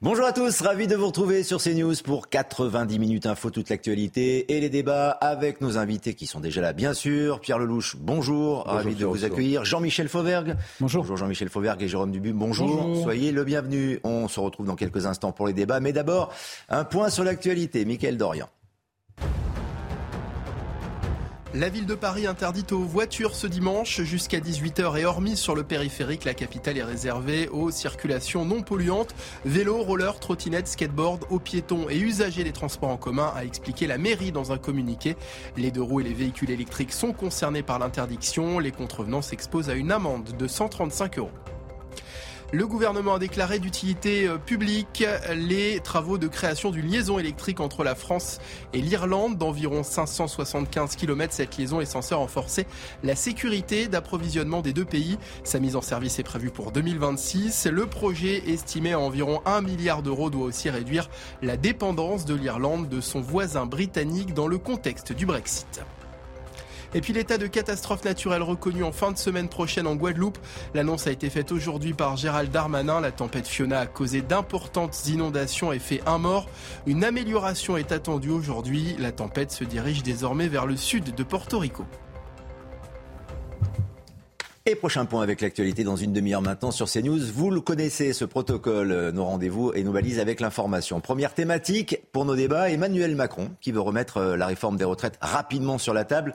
Bonjour à tous, ravi de vous retrouver sur CNews pour 90 minutes info, toute l'actualité et les débats avec nos invités qui sont déjà là, bien sûr. Pierre Lelouch, bonjour, ravi de vous accueillir. Jean-Michel Fauvergue. Bonjour. Bonjour Jean-Michel Fauvergue et Jérôme Dubu, bonjour. Bonjour. Soyez le bienvenu. On se retrouve dans quelques instants pour les débats, mais d'abord, un point sur l'actualité. Mickaël Dorian. La ville de Paris interdite aux voitures ce dimanche jusqu'à 18h et hormis sur le périphérique, la capitale est réservée aux circulations non polluantes, vélo, roller, trottinette, skateboard, aux piétons et usagers des transports en commun, a expliqué la mairie dans un communiqué. Les deux roues et les véhicules électriques sont concernés par l'interdiction. Les contrevenants s'exposent à une amende de 135 euros. Le gouvernement a déclaré d'utilité euh, publique les travaux de création d'une liaison électrique entre la France et l'Irlande d'environ 575 km. Cette liaison est censée renforcer la sécurité d'approvisionnement des deux pays. Sa mise en service est prévue pour 2026. Le projet estimé à environ 1 milliard d'euros doit aussi réduire la dépendance de l'Irlande de son voisin britannique dans le contexte du Brexit. Et puis l'état de catastrophe naturelle reconnu en fin de semaine prochaine en Guadeloupe. L'annonce a été faite aujourd'hui par Gérald Darmanin. La tempête Fiona a causé d'importantes inondations et fait un mort. Une amélioration est attendue aujourd'hui. La tempête se dirige désormais vers le sud de Porto Rico. Et prochain point avec l'actualité dans une demi-heure maintenant sur CNews. Vous le connaissez, ce protocole, euh, nos rendez-vous et nos balises avec l'information. Première thématique pour nos débats, Emmanuel Macron, qui veut remettre euh, la réforme des retraites rapidement sur la table.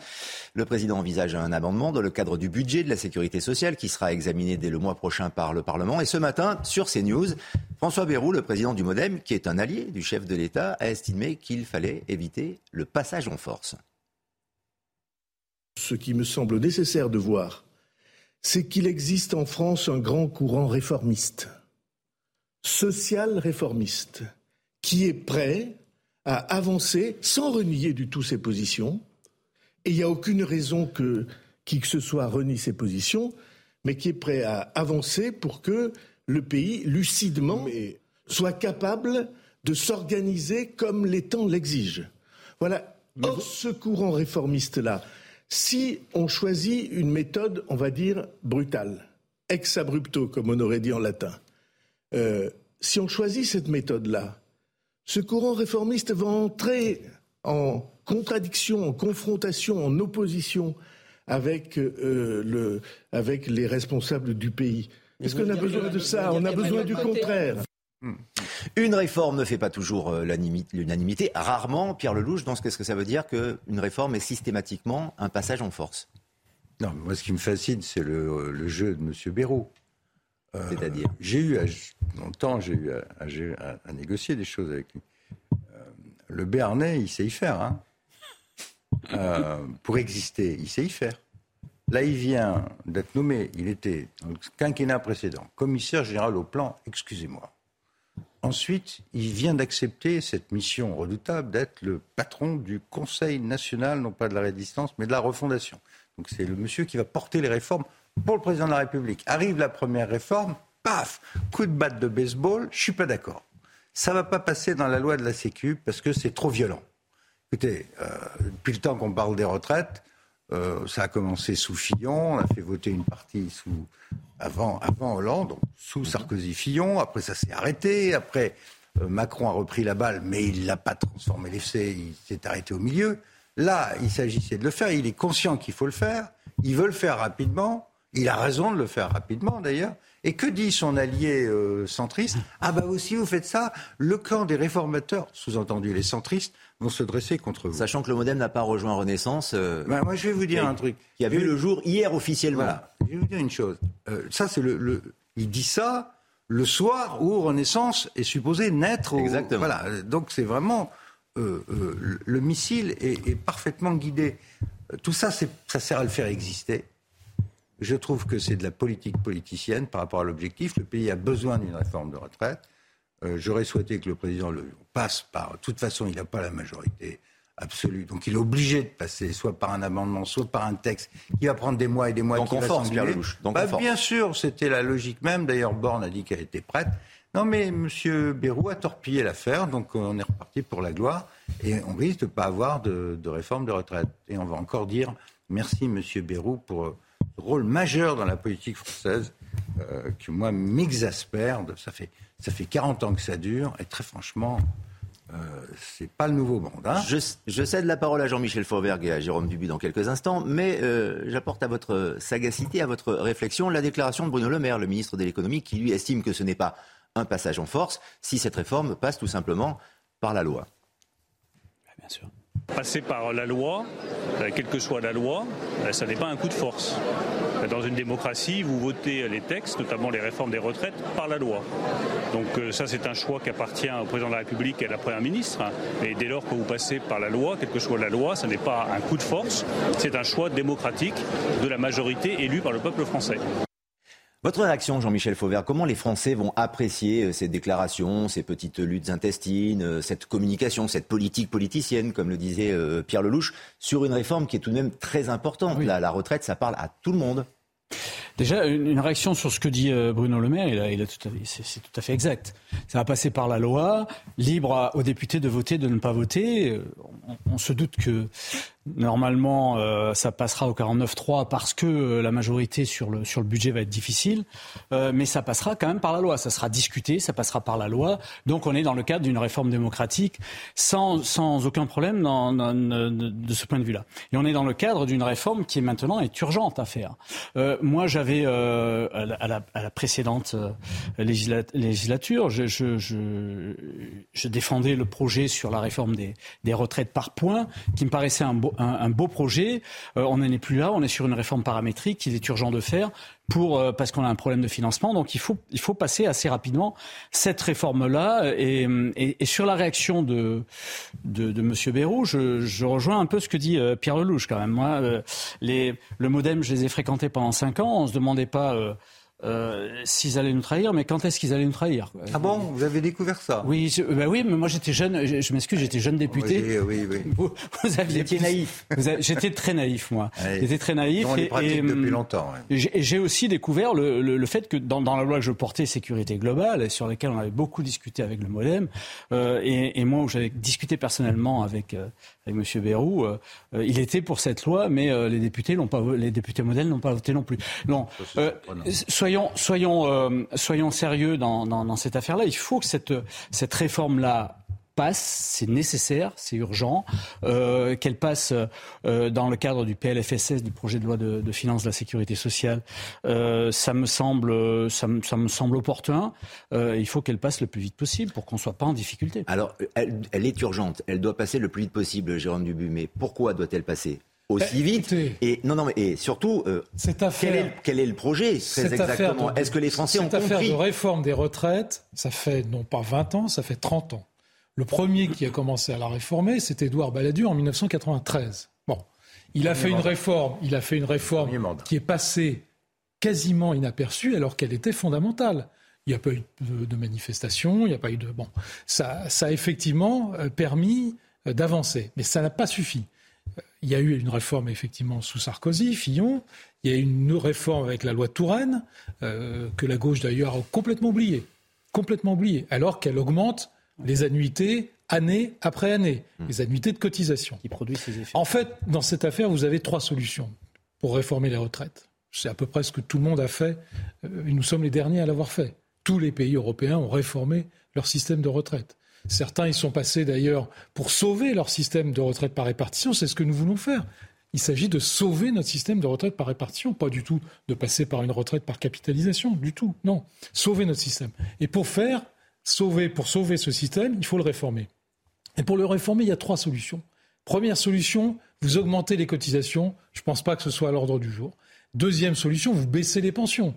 Le président envisage un amendement dans le cadre du budget de la sécurité sociale qui sera examiné dès le mois prochain par le Parlement. Et ce matin, sur CNews, François Bayrou, le président du Modem, qui est un allié du chef de l'État, a estimé qu'il fallait éviter le passage en force. Ce qui me semble nécessaire de voir, c'est qu'il existe en France un grand courant réformiste, social réformiste, qui est prêt à avancer sans renier du tout ses positions. Et il n'y a aucune raison que qui que ce soit renie ses positions, mais qui est prêt à avancer pour que le pays, lucidement, soit capable de s'organiser comme les temps l'exigent. Voilà. Or, ce courant réformiste-là, si on choisit une méthode, on va dire, brutale, ex abrupto, comme on aurait dit en latin, euh, si on choisit cette méthode-là, ce courant réformiste va entrer en contradiction, en confrontation, en opposition avec, euh, le, avec les responsables du pays. Est-ce qu'on a besoin de ça On a besoin du contraire. Une réforme ne fait pas toujours euh, l'unanimité. Rarement, Pierre Lelouch, dans ce qu'est-ce que ça veut dire qu'une réforme est systématiquement un passage en force? Non, mais moi, ce qui me fascine, c'est le, le jeu de M. Béraud. Euh, C'est-à-dire? J'ai eu, à- longtemps, j'ai eu à, négocier des choses avec lui. Euh, le Béarnais, il sait y faire. hein. Euh, pour exister, il sait y faire. Là, il vient d'être nommé, il était, dans le quinquennat précédent, commissaire général au plan, excusez-moi. Ensuite, il vient d'accepter cette mission redoutable d'être le patron du Conseil national, non pas de la résistance, mais de la refondation. Donc c'est le monsieur qui va porter les réformes pour le président de la République. Arrive la première réforme, paf, coup de batte de baseball, je suis pas d'accord. Ça va pas passer dans la loi de la Sécu parce que c'est trop violent. Écoutez, euh, depuis le temps qu'on parle des retraites, euh, ça a commencé sous Fillon, on a fait voter une partie sous avant, avant Hollande, sous Sarkozy-Fillon. Après, ça s'est arrêté. Après, euh, Macron a repris la balle, mais il l'a pas transformé l'essai. Il s'est arrêté au milieu. Là, il s'agissait de le faire. Il est conscient qu'il faut le faire. Il veut le faire rapidement. Il a raison de le faire rapidement, d'ailleurs. Et que dit son allié euh, centriste? Ah bah aussi, vous faites ça. Le camp des réformateurs, sous-entendu les centristes, vont se dresser contre vous. Sachant que le Modem n'a pas rejoint Renaissance, euh, Ben, moi, je vais vous dire un truc. qui a vu le jour hier officiellement. Voilà. Je vais vous dire une chose. Euh, ça, c'est le, le- Il dit ça le soir où Renaissance est supposé naître. au- Exactement. Voilà. Donc, c'est vraiment. euh, euh, le- le missile est, est parfaitement guidé. Tout ça, ça sert à le faire exister. Je trouve que c'est de la politique politicienne par rapport à l'objectif. Le pays a besoin d'une réforme de retraite. Euh, j'aurais souhaité que le président le passe par. De toute façon, il n'a pas la majorité absolue. Donc il est obligé de passer soit par un amendement, soit par un texte qui va prendre des mois et des mois. Donc qui on va force, Pierre s'engueuler. Lelouch. Donc Bah, on bien sûr, c'était la logique même. D'ailleurs, Borne a dit qu'elle était prête. Non, mais M. Bayrou a torpillé l'affaire, donc on est reparti pour la gloire. Et on risque de ne pas avoir de, de réforme de retraite. Et on va encore dire merci, M. Bayrou, pour ce rôle majeur dans la politique française euh, qui, moi, m'exaspère. Ça fait, ça fait 40 ans que ça dure. Et très franchement, euh, c'est pas le nouveau monde. Hein Je, je cède la parole à Jean-Michel Fauvergue et à Jérôme Dubu dans quelques instants, mais euh, j'apporte à votre sagacité, à votre réflexion, la déclaration de Bruno Le Maire, le ministre de l'économie, qui lui estime que ce n'est pas un passage en force si cette réforme passe tout simplement par la loi. Bien sûr. Passer par la loi, euh, quelle que soit la loi, euh, ça n'est pas un coup de force. Dans une démocratie, vous votez les textes, notamment les réformes des retraites, par la loi. Donc euh, ça, c'est un choix qui appartient au président de la République et à la Première ministre. Et dès lors que vous passez par la loi, quelle que soit la loi, ce n'est pas un coup de force, c'est un choix démocratique de la majorité élue par le peuple français. Votre réaction, Jean-Michel Fauvert, comment les Français vont apprécier euh, ces déclarations, ces petites luttes intestines, euh, cette communication, cette politique politicienne, comme le disait euh, Pierre Lelouch, sur une réforme qui est tout de même très importante Oui. la, la retraite, ça parle à tout le monde. Déjà, une, réaction sur ce que dit Bruno Le Maire, il a, il a tout à fait- c'est, c'est tout à fait exact. Ça va passer par la loi, libre à- aux députés de voter, de ne pas voter. On, on se doute que normalement, euh, ça passera au 49-3 parce que euh, la majorité sur le, sur le budget va être difficile, Euh, mais ça passera quand même par la loi. Ça sera discuté, ça passera par la loi. Donc on est dans le cadre d'une réforme démocratique sans, sans aucun problème de, ce point de vue-là. Et on est dans le cadre d'une réforme qui maintenant est urgente à faire. Moi, j'avais à, la, précédente législa- législature, je défendais le projet sur la réforme des, des retraites par points, qui me paraissait un beau, un, un beau projet. Euh, on n'en est plus là, on est sur une réforme paramétrique qu'il est urgent de faire pour euh, parce qu'on a un problème de financement. Donc il faut il faut passer assez rapidement cette réforme là. Et, et, et sur la réaction de de, de Monsieur Bayrou, je, je rejoins un peu ce que dit euh, Pierre Lelouch quand même. Moi, euh, les le MoDem, je les ai fréquentés pendant cinq ans. On se demandait pas. Euh, euh, s'ils allaient nous trahir, mais quand est-ce qu'ils allaient nous trahir? Ah bon? Vous avez découvert ça? Oui, je- bah oui, mais moi j'étais jeune. Je, je m'excuse, j'étais jeune député. Oui, oui, oui. Vous, vous aviez étiez plus- naïf. vous avez- J'étais très naïf, moi. J'étais très naïf. On les et- depuis hum, longtemps. ouais. J'ai aussi découvert le, le- le fait que dans, dans la loi que je portais, sécurité globale, et sur laquelle on avait beaucoup discuté avec le MoDem, euh, et, et moi où j'avais discuté personnellement avec, euh, avec M. Bayrou, euh, euh, il était pour cette loi, mais euh, les députés l'ont pas, les députés modèles n'ont pas voté non plus. Non, euh, surprenant. Euh, soyons sérieux dans, cette affaire-là. Il faut que cette, réforme-là passe, c'est nécessaire, c'est urgent, euh, qu'elle passe euh, dans le cadre du PLFSS, du projet de loi de, de finances de la sécurité sociale. Ça me semble, opportun. Il faut qu'elle passe le plus vite possible pour qu'on soit pas en difficulté. Alors, elle, elle est urgente, elle doit passer le plus vite possible, Jérôme Dubu, mais pourquoi doit-elle passer? Aussi Eh, vite. Et non, non, mais et surtout, euh, Cette quel, est, quel est le projet très exactement? Est-ce que les Français ont cette affaire compris? de réforme des retraites, ça fait non pas 20 ans, ça fait 30 ans. Le premier qui a commencé à la réformer, c'est Édouard Balladur en 1993. Bon, il a fait une réforme, il a fait une réforme qui est passée quasiment inaperçue alors qu'elle était fondamentale. Il n'y a pas eu de, de manifestation, il n'y a pas eu de bon. Ça, ça a effectivement euh, permis euh, d'avancer, mais ça n'a pas suffi. Il y a eu une réforme effectivement sous Sarkozy, Fillon. Il y a eu une réforme avec la loi Touraine euh, que la gauche d'ailleurs a complètement oubliée, complètement oubliée, alors qu'elle augmente les annuités année après année, les annuités de cotisation. Qui produit ses effets. En fait, dans cette affaire, vous avez trois solutions pour réformer les retraites. C'est à peu près ce que tout le monde a fait, euh, et nous sommes les derniers à l'avoir fait. Tous les pays européens ont réformé leur système de retraite. Certains y sont passés d'ailleurs pour sauver leur système de retraite par répartition, c'est ce que nous voulons faire. Il s'agit de sauver notre système de retraite par répartition, pas du tout de passer par une retraite par capitalisation, du tout. Non, sauver notre système. Et pour faire, sauver, pour sauver ce système, il faut le réformer. Et pour le réformer, il y a trois solutions. Première solution, vous augmentez les cotisations. Je ne pense pas que ce soit à l'ordre du jour. Deuxième solution, vous baissez les pensions.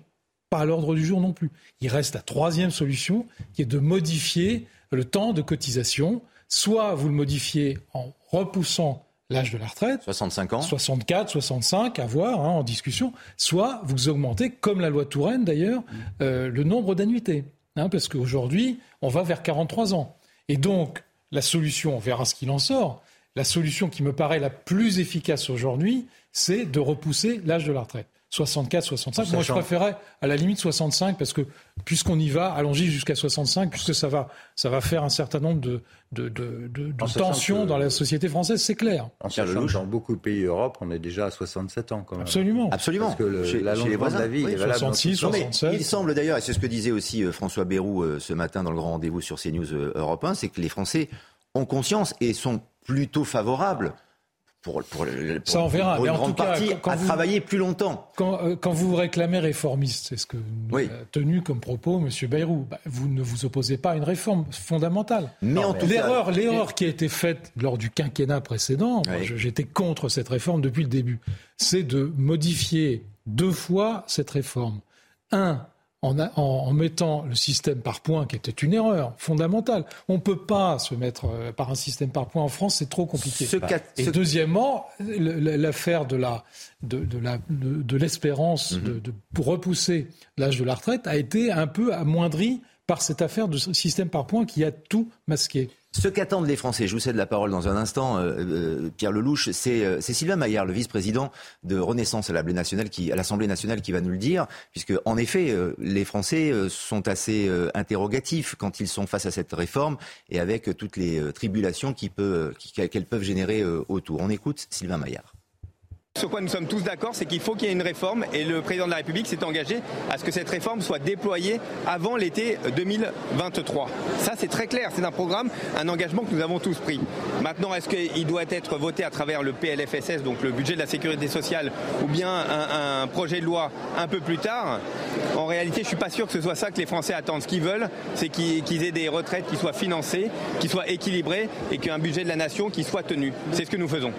Pas à l'ordre du jour non plus. Il reste la troisième solution, qui est de modifier le temps de cotisation. Soit vous le modifiez en repoussant l'âge de la retraite. 65 ans 64, 65, à voir, hein, en discussion. Soit vous augmentez, comme la loi Touraine d'ailleurs, euh, le nombre d'annuités. Hein, parce qu'aujourd'hui, on va vers 43 ans. Et donc, la solution, on verra ce qu'il en sort, la solution qui me paraît la plus efficace aujourd'hui, c'est de repousser l'âge de la retraite. 64, 65. Moi, je préférais à la limite 65 parce que puisqu'on y va, allons-y jusqu'à 65 puisque ça va, ça va faire un certain nombre de, de, de, de, tensions dans la société française, c'est clair. En sachant dans beaucoup de pays d'Europe, on est déjà à 67 ans quand même. Absolument. Absolument. Parce que le, chez, la longueur les voisins, de la vie est 66, 67. Il semble d'ailleurs, et c'est ce que disait aussi euh, François Bayrou euh, ce matin dans le grand rendez-vous sur CNews euh, Europe 1, c'est que les Français ont conscience et sont plutôt favorables pour, pour, ça on verra. Pour une grande partie, à travailler plus longtemps. Quand, euh, quand, vous réclamez réformiste, c'est ce que nous a tenu comme propos M. Bayrou, bah, vous ne vous opposez pas à une réforme fondamentale. Mais en tout l'erreur, l'erreur qui a été faite lors du quinquennat précédent, j'étais contre cette réforme depuis le début, c'est de modifier deux fois cette réforme. Un, en, mettant le système par points, qui était une erreur fondamentale. On ne peut pas se mettre euh, par un système par points en France, c'est trop compliqué. Et deuxièmement, l'affaire de la de, de l'espérance de, de, pour repousser l'âge de la retraite a été un peu amoindrie par cette affaire de système par points qui a tout masqué. Ce qu'attendent les Français, je vous cède la parole dans un instant, euh, euh, Pierre Lelouch, c'est Sylvain Maillard, le vice-président de Renaissance à l'Assemblée nationale, qui, va nous le dire, puisque en effet, euh, les Français sont assez interrogatifs quand ils sont face à cette réforme et avec toutes les tribulations qu'elles peuvent générer autour. On écoute Sylvain Maillard. Sur quoi nous sommes tous d'accord, c'est qu'il faut qu'il y ait une réforme et le président de la République s'est engagé à ce que cette réforme soit déployée avant l'été 2023. Ça, c'est très clair. C'est un programme, un engagement que nous avons tous pris. Maintenant, est-ce qu'il doit être voté à travers le PLFSS, donc le budget de la sécurité sociale, ou bien un, projet de loi un peu plus tard? En réalité, je suis pas sûr que ce soit ça que les Français attendent. Ce qu'ils veulent, c'est qu'ils aient des retraites qui soient financées, qui soient équilibrées et qu'un budget de la nation qui soit tenu. C'est ce que nous faisons.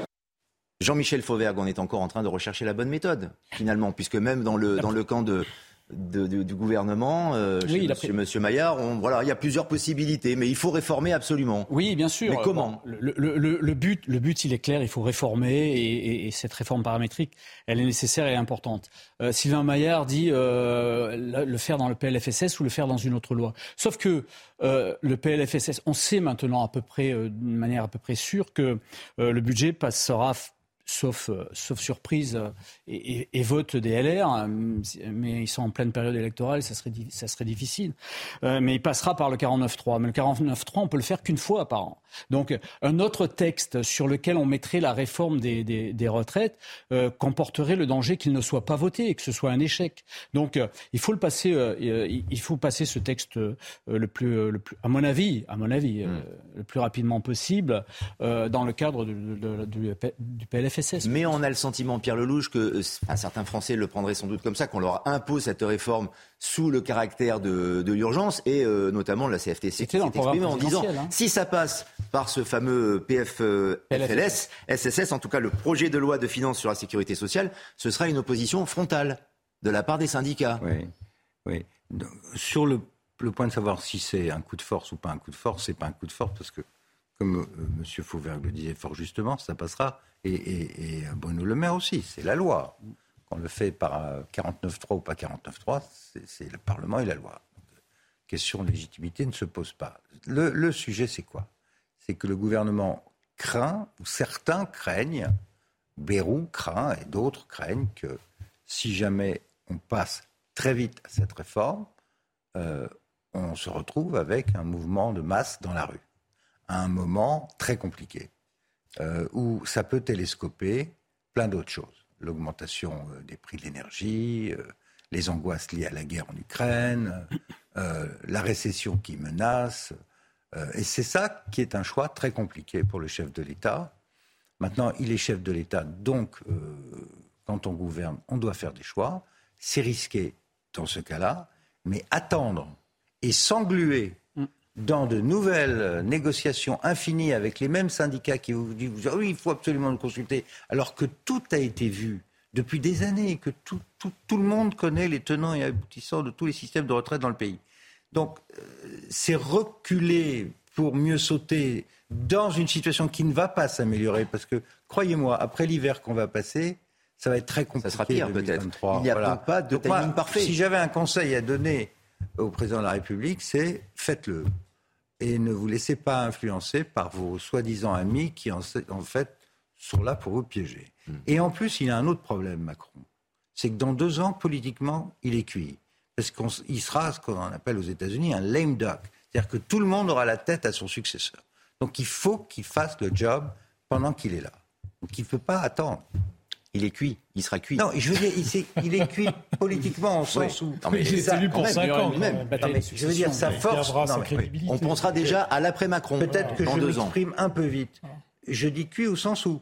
Jean-Michel Fauvergue, on est encore en train de rechercher la bonne méthode, finalement, puisque même dans le, dans le camp de, du gouvernement, euh, chez, monsieur, Maillard, voilà, il y a plusieurs possibilités, mais il faut réformer absolument. Oui, bien sûr. Mais comment le, le, le, but, le but, il est clair, il faut réformer, et, et, cette réforme paramétrique, elle est nécessaire et importante. Euh, Sylvain Maillard dit euh, le faire dans le PLFSS ou le faire dans une autre loi. Sauf que euh, le PLFSS, on sait maintenant à peu près, euh, d'une manière à peu près sûre, que euh, le budget passera sauf, euh, sauf surprise, euh, et, et, vote des LR, hein, mais ils sont en pleine période électorale, ça serait, ça serait difficile. Euh, mais il passera par le 49.3. Mais le 49.3, on peut le faire qu'une fois par an. Donc un autre texte sur lequel on mettrait la réforme des, des, des retraites comporterait le danger qu'il ne soit pas voté et que ce soit un échec. Donc il faut le passer, il faut passer ce texte le plus, le plus, à mon avis, à mon avis, hmm. le plus rapidement possible dans le cadre du, du, du PLF mais on a le sentiment, Pierre Lelouch, que euh, certains Français le prendraient sans doute comme ça, qu'on leur impose cette réforme sous le caractère de, l'urgence, et euh, notamment la CFTC qui s'est exprimée en disant hein. si ça passe par ce fameux PFLS, SSS, en tout cas le projet de loi de finances sur la sécurité sociale, ce sera une opposition frontale de la part des syndicats. Oui, oui. sur le, le point de savoir si c'est un coup de force ou pas un coup de force, c'est pas un coup de force parce que comme euh, M. Fauvergue le disait fort justement, ça passera, et, Bruno Le Maire aussi, c'est la loi. Qu'on le fait par 49.3 ou pas 49.3, c'est le Parlement et la loi. Question de légitimité ne se pose pas. Le, sujet, c'est quoi? C'est que le gouvernement craint, ou certains craignent, Bérou craint et d'autres craignent que si jamais on passe très vite à cette réforme, euh, on se retrouve avec un mouvement de masse dans la rue à un moment très compliqué, euh, où ça peut télescoper plein d'autres choses. L'augmentation euh, des prix de l'énergie, euh, les angoisses liées à la guerre en Ukraine, la récession qui menace. et c'est ça qui est un choix très compliqué pour le chef de l'État. Maintenant, il est chef de l'État, donc quand on gouverne, on doit faire des choix. C'est risqué dans ce cas-là, mais attendre et s'engluer dans de nouvelles négociations infinies avec les mêmes syndicats qui vous disent oui, il faut absolument le consulter, alors que tout a été vu depuis des années, que tout, tout, le monde connaît les tenants et aboutissants de tous les systèmes de retraite dans le pays. Donc, euh, c'est reculer pour mieux sauter dans une situation qui ne va pas s'améliorer. Parce que, croyez-moi, après l'hiver qu'on va passer, ça va être très compliqué. Ça sera pire peut-être. Il n'y a Voilà. pas de moi, timing parfait. Si j'avais un conseil à donner au président de la République, c'est faites-le. Et ne vous laissez pas influencer par vos soi-disant amis qui, en, en fait, sont là pour vous piéger. Hmm. Et en plus, il a un autre problème, Macron. C'est que dans deux ans, politiquement, il est cuit. Parce qu'il sera ce qu'on appelle aux États-Unis un lame duck. C'est-à-dire que tout le monde aura la tête à son successeur. Donc il faut qu'il fasse le job pendant qu'il est là. Donc il ne peut pas attendre. Il est cuit, il sera cuit. Non, je veux dire, il, est cuit politiquement, en sens où. Non, mais il est élu pour même, 5 ans. Non, mais je veux dire, sa force. Non, mais-. On pensera déjà à l'après-Macron Peut-être que je m'exprime un peu vite. Je dis cuit au sens où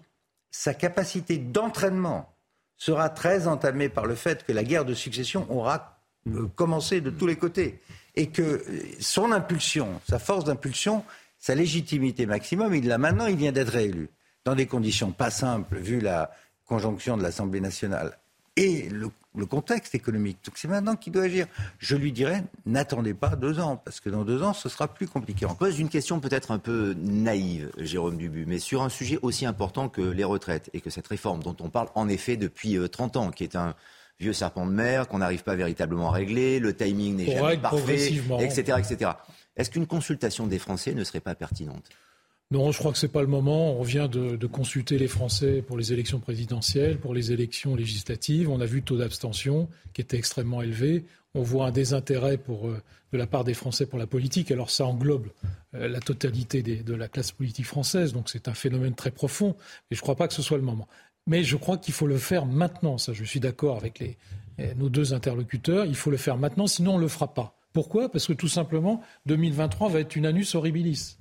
sa capacité d'entraînement sera très entamée par le fait que la guerre de succession aura euh, commencé de tous les côtés. Et que euh, son impulsion, sa force d'impulsion, sa légitimité maximum, il l'a maintenant, il vient d'être réélu. Dans des conditions pas simples, vu la conjonction de l'Assemblée nationale et le, le contexte économique. Donc c'est maintenant qu'il doit agir. Je lui dirais, n'attendez pas deux ans, parce que dans deux ans, ce sera plus compliqué On pose une question peut-être un peu naïve, Jérôme Dubu, mais sur un sujet aussi important que les retraites et que cette réforme dont on parle en effet depuis euh, 30 ans, qui est un vieux serpent de mer qu'on n'arrive pas véritablement à régler, le timing n'est jamais parfait, etc., etc. Est-ce qu'une consultation des Français ne serait pas pertinente? Non, je crois que c'est pas le moment. On vient de, consulter les Français pour les élections présidentielles, pour les élections législatives. On a vu le taux d'abstention qui était extrêmement élevé. On voit un désintérêt euh, de la part des Français pour la politique. Alors ça englobe euh, la totalité de la classe politique française. Donc c'est un phénomène très profond. Et je ne crois pas que ce soit le moment. Mais je crois qu'il faut le faire maintenant. Ça, je suis d'accord avec euh, nos deux interlocuteurs. Il faut le faire maintenant, sinon on ne le fera pas. Pourquoi? Parce que tout simplement, 2023 va être une annus horribilis.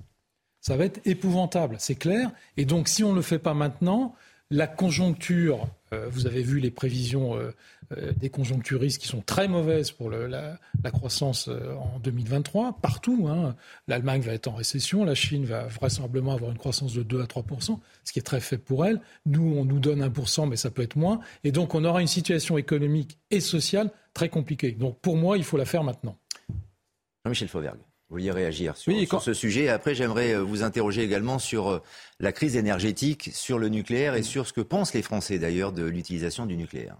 Ça va être épouvantable, c'est clair. Et donc, si on ne le fait pas maintenant, la conjoncture, euh, vous avez vu les prévisions euh, euh, des conjoncturistes qui sont très mauvaises pour la, croissance en 2023, partout. hein. L'Allemagne va être en récession, la Chine va vraisemblablement avoir une croissance de 2 à 3% ce qui est très faible pour elle. Nous, on nous donne 1% mais ça peut être moins. Et donc, on aura une situation économique et sociale très compliquée. Donc, pour moi, il faut la faire maintenant. Jean-Michel Fauvergue, vous vouliez réagir sur, Oui, sur ce sujet. Après, j'aimerais euh, vous interroger également sur euh, la crise énergétique, sur le nucléaire et sur ce que pensent les Français d'ailleurs de l'utilisation du nucléaire.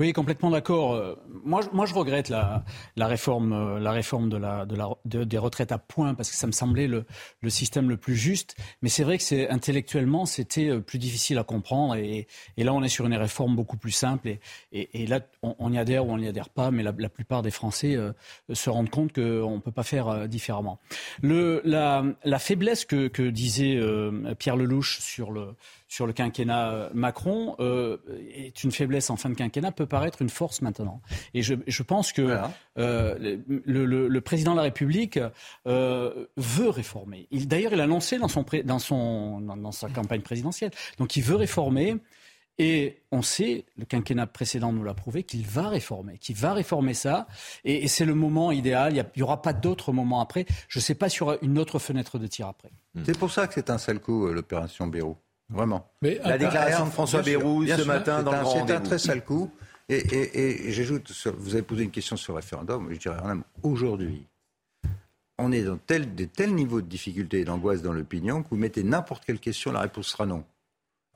Oui, complètement d'accord. Euh, Moi, moi, je regrette la, la réforme, euh, la réforme de la, de la, de- des retraites à points parce que ça me semblait le, le système le plus juste. Mais c'est vrai que c'est intellectuellement, c'était euh, plus difficile à comprendre. Et, et là, on est sur une réforme beaucoup plus simple. Et, et, là, on, y adhère ou on n'y adhère pas, mais la, plupart des Français se rendent compte qu'on ne peut pas faire différemment. Le, la, la faiblesse que, que disait Pierre Lelouch sur le sur le quinquennat euh, Macron euh, est une faiblesse en fin de quinquennat peut paraître une force maintenant. Et je, je pense que Voilà. euh, le, le- le président de la République euh, veut réformer. Il- D'ailleurs, il a annoncé dans, son, pré- dans, son, dans, dans sa campagne présidentielle. Donc, il veut réformer. Et on sait, le quinquennat précédent nous l'a prouvé, qu'il va réformer, qu'il va réformer ça. Et, et c'est le moment idéal. Il n'y aura pas d'autre moment après. Je ne sais pas s'il y aura une autre fenêtre de tir après. C'est pour ça que c'est un sale coup, l'opération Bérou. Vraiment. Mais La déclaration de François Bayrou ce sûr. matin C'est dans le C'est un très sale coup. Et, et- et j'ajoute, vous avez posé une question sur le référendum, je dirais rien. Aujourd'hui, on est dans tel, des tels niveaux de difficulté et d'angoisse dans l'opinion que vous mettez n'importe quelle question, la réponse sera non.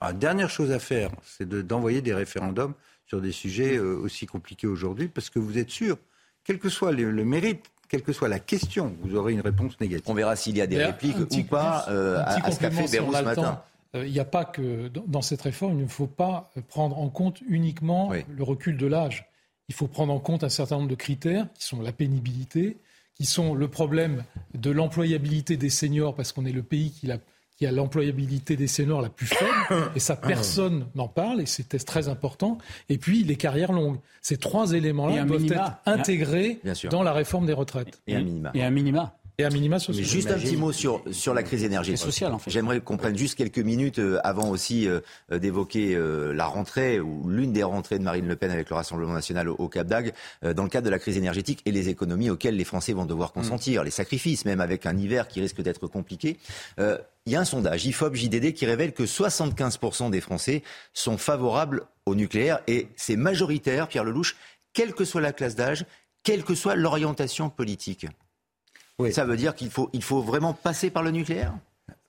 Alors, la dernière chose à faire, c'est de- d'envoyer des référendums sur des sujets euh, aussi compliqués aujourd'hui, parce que vous êtes sûr, quel que soit le, le mérite, quelle que soit la question, vous aurez une réponse négative. On verra s'il y a des Mais répliques ou pas euh, à, à ce qu'a fait si on Bayrou a ce matin. Euh, Il n'y a pas que dans cette réforme, il ne faut pas prendre en compte uniquement Oui. le recul de l'âge. Il faut prendre en compte un certain nombre de critères qui sont la pénibilité, qui sont le problème de l'employabilité des seniors, parce qu'on est le pays qui, a l'employabilité des seniors la plus faible, et ça personne n'en parle, et c'est très important. Et puis les carrières longues. Ces trois éléments-là doivent minima. être intégrés dans la réforme des retraites. Et un minima. Et un minima. Et à minima social. juste un petit mot sur, sur la crise énergétique. Sociale, en fait. J'aimerais qu'on prenne juste quelques minutes euh, avant aussi euh, euh, d'évoquer euh, la rentrée ou l'une des rentrées de Marine Le Pen avec le Rassemblement national au, Cap d'Agde euh, dans le cadre de la crise énergétique et les économies auxquelles les Français vont devoir consentir, les sacrifices même avec un hiver qui risque d'être compliqué. Euh, Il y a un sondage IFOP JDD qui révèle que 75% des Français sont favorables au nucléaire et c'est majoritaire, Pierre Lelouch, quelle que soit la classe d'âge, quelle que soit l'orientation politique. Ça veut dire qu'il faut, il faut vraiment passer par le nucléaire?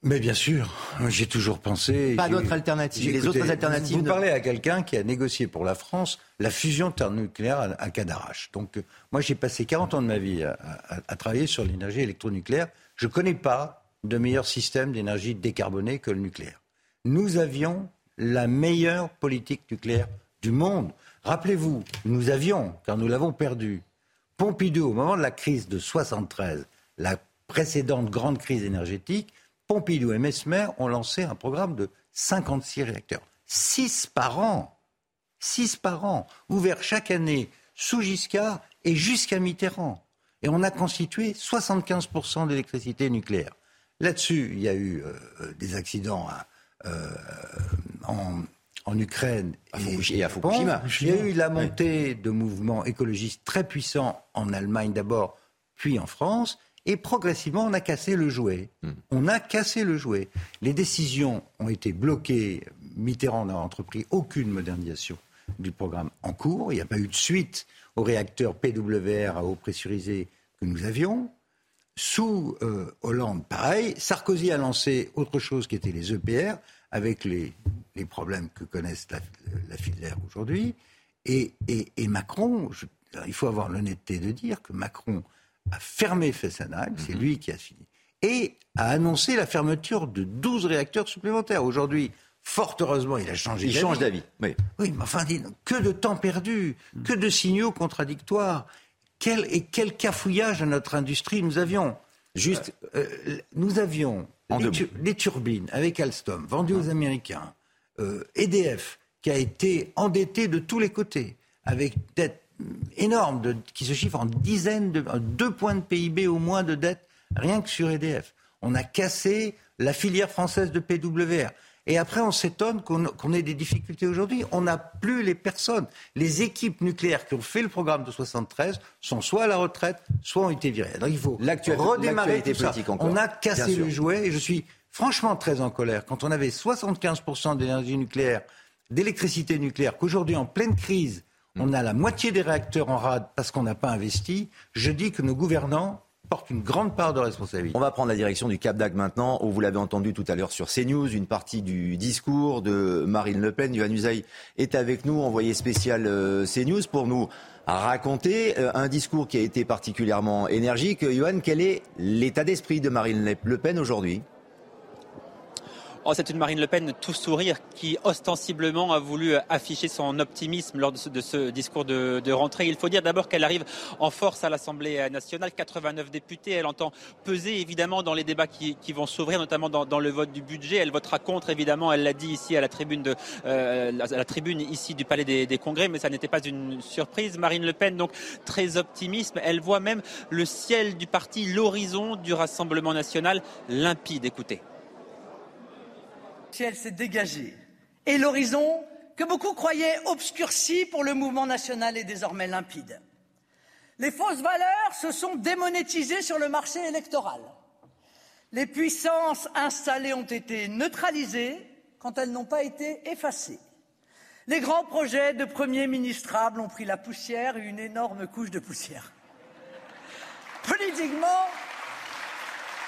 Mais bien sûr, j'ai toujours pensé. Pas d'autres alternatives. Les autres alternatives. Vous, parlez à quelqu'un qui a négocié pour la France la fusion thermonucléaire à, à Cadarache. Donc, euh, moi, j'ai passé 40 ans de ma vie à, travailler sur l'énergie électronucléaire. Je ne connais pas de meilleur système d'énergie décarbonée que le nucléaire. Nous avions la meilleure politique nucléaire du monde. Rappelez-vous, nous avions, car nous l'avons perdu, Pompidou, au moment de la crise de 73, la précédente grande crise énergétique, Pompidou et Mesmer ont lancé un programme de 56 réacteurs. 6 par an. 6 par an. Ouverts chaque année sous Giscard et jusqu'à Mitterrand. Et on a constitué 75% d'électricité nucléaire. Là-dessus, il y a eu euh, des accidents euh, en, Ukraine et, à Fukushima. Il y a eu la montée de mouvements écologistes très puissants en Allemagne d'abord, puis en France. Et progressivement, on a cassé le jouet. Hmm. On a cassé le jouet. Les décisions ont été bloquées. Mitterrand n'a entrepris aucune modernisation du programme en cours. Il n'y a pas eu de suite aux réacteurs PWR à eau pressurisée que nous avions. Sous euh, Hollande, pareil. Sarkozy a lancé autre chose qui était les EPR, avec les, problèmes que connaissent la, la aujourd'hui. Et, Macron, il faut avoir l'honnêteté de dire que Macron a fermé Fessenheim, c'est mhm. lui qui a fini, et a annoncé la fermeture de 12 réacteurs supplémentaires. Aujourd'hui, fort heureusement, il a changé d'avis. Il change d'avis, oui. Oui, mais enfin, que de temps perdu, mhm. que de signaux contradictoires. Quel, et quel cafouillage à notre industrie nous avions. Juste, euh, nous avions les, turbines avec Alstom vendues aux Américains, EDF euh, e qui a été endetté de tous les côtés, avec dette énorme de, qui se chiffre en dizaines de deux points de PIB au moins de dette rien que sur EDF. On a cassé la filière française de PWR. Et après, on s'étonne qu'on ait des difficultés aujourd'hui. On n'a plus les personnes. Les équipes nucléaires qui ont fait le programme de 73 sont soit à la retraite, soit ont été virées. Donc il faut redémarrer tout ça. On a cassé le jouet et je suis franchement très en colère. Quand on avait 75% d'énergie nucléaire, d'électricité nucléaire, qu'aujourd'hui, en pleine crise, on a la moitié des réacteurs en rade parce qu'on n'a pas investi. Je dis que nos gouvernants portent une grande part de responsabilité. On va prendre la direction du Cap d'Agde maintenant, où vous l'avez entendu tout à l'heure sur CNews, une partie du discours de Marine Le Pen. Yohann Usaï est avec nous, envoyé spécial euh, CNews, pour nous raconter euh, un discours qui a été particulièrement énergique. Yohann, quel est l'état d'esprit de Marine Le Pen aujourd'hui? Oh, c'est une Marine Le Pen tout sourire qui ostensiblement a voulu afficher son optimisme lors de ce, discours de, rentrée. Il faut dire d'abord qu'elle arrive en force à l'Assemblée nationale, 89 députés. Elle entend peser évidemment dans les débats qui, vont s'ouvrir, notamment dans, le vote du budget. Elle votera contre évidemment. Elle l'a dit ici à la tribune de euh, la, tribune ici du Palais des, des Congrès, mais ça n'était pas une surprise. Marine Le Pen donc très optimiste. Elle voit même le ciel du parti, l'horizon du Rassemblement national limpide. Écoutez s'est dégagé et l'horizon que beaucoup croyaient obscurci pour le mouvement national est désormais limpide. Les fausses valeurs se sont démonétisées sur le marché électoral. Les puissances installées ont été neutralisées quand elles n'ont pas été effacées. Les grands projets de premiers ministrables ont pris la poussière, une énorme couche de poussière. Politiquement,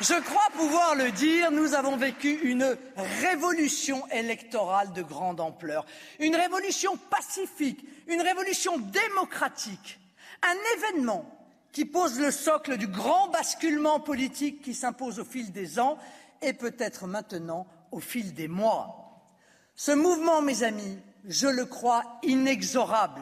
je crois pouvoir le dire, nous avons vécu une révolution électorale de grande ampleur, une révolution pacifique, une révolution démocratique, un événement qui pose le socle du grand basculement politique qui s'impose au fil des ans et peut-être maintenant au fil des mois. Ce mouvement, mes amis, je le crois inexorable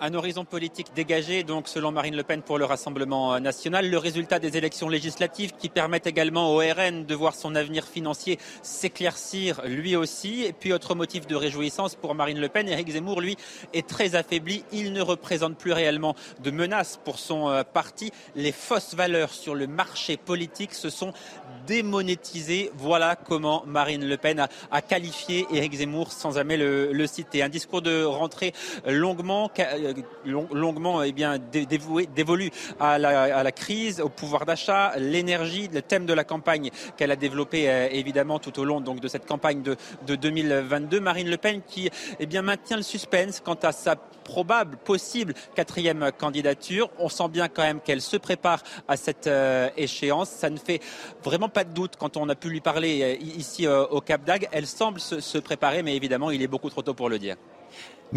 un horizon politique dégagé, donc selon Marine Le Pen pour le Rassemblement national. Le résultat des élections législatives qui permettent également au RN de voir son avenir financier s'éclaircir lui aussi. Et puis autre motif de réjouissance pour Marine Le Pen, Éric Zemmour, lui, est très affaibli. Il ne représente plus réellement de menace pour son euh, parti. Les fausses valeurs sur le marché politique se sont démonétisées. Voilà comment Marine Le Pen a, qualifié Éric Zemmour sans jamais le, le citer. Un discours de rentrée longuement longuement eh bien, dévolue à la, à la, crise, au pouvoir d'achat, l'énergie, le thème de la campagne qu'elle a développé évidemment tout au long donc, de cette campagne de, de 2022. Marine Le Pen qui eh bien, maintient le suspense quant à sa probable, possible quatrième candidature. On sent bien quand même qu'elle se prépare à cette échéance. Ça ne fait vraiment pas de doute quand on a pu lui parler ici au Cap d'Agde. Elle semble se, se préparer, mais évidemment, il est beaucoup trop tôt pour le dire.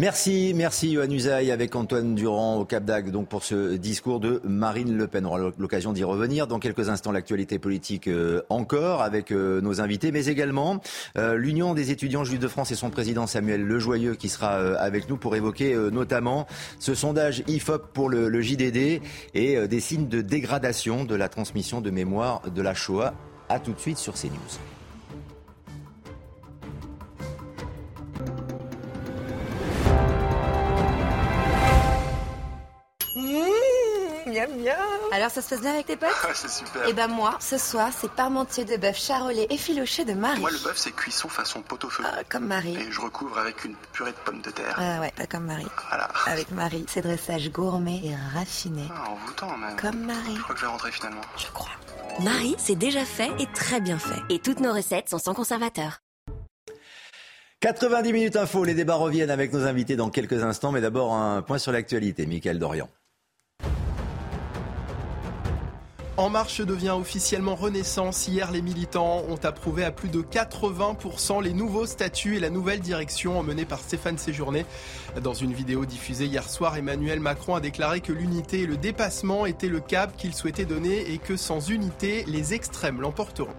Merci, merci Yohann Usaï avec Antoine Durand au Cap d'Agde donc pour ce discours de Marine Le Pen. On aura l'occasion d'y revenir dans quelques instants l'actualité politique euh, encore avec euh, nos invités, mais également euh, l'Union des étudiants juifs de France et son président Samuel Lejoyeux qui sera avec nous pour évoquer notamment ce sondage IFOP pour le, JDD et des signes de dégradation de la transmission de mémoire de la Shoah. A tout de suite sur CNews. Alors ça se passe bien avec tes potes C'est super. Et eh ben moi, ce soir, c'est parmentier de bœuf charolais effiloché de Marie. Moi, le bœuf, c'est cuisson façon pot-au-feu. Ah, comme Marie. Et je recouvre avec une purée de pommes de terre. Ah ouais, pas comme Marie. Voilà. Avec Marie, c'est dressage gourmet et raffiné. Ah, envoûtant même. Comme Marie. Je crois que je vais rentrer finalement. Je crois. Marie, c'est déjà fait et très bien fait. Et toutes nos recettes sont sans conservateur. 90 minutes info, les débats reviennent avec nos invités dans quelques instants, mais d'abord un point sur l'actualité. Michael Dorian. En Marche devient officiellement Renaissance. Hier, les militants ont approuvé à plus de 80% les nouveaux statuts et la nouvelle direction emmenée par Stéphane Séjourné. Dans une vidéo diffusée hier soir, Emmanuel Macron a déclaré que l'unité et le dépassement étaient le cap qu'il souhaitait donner et que sans unité, les extrêmes l'emporteront.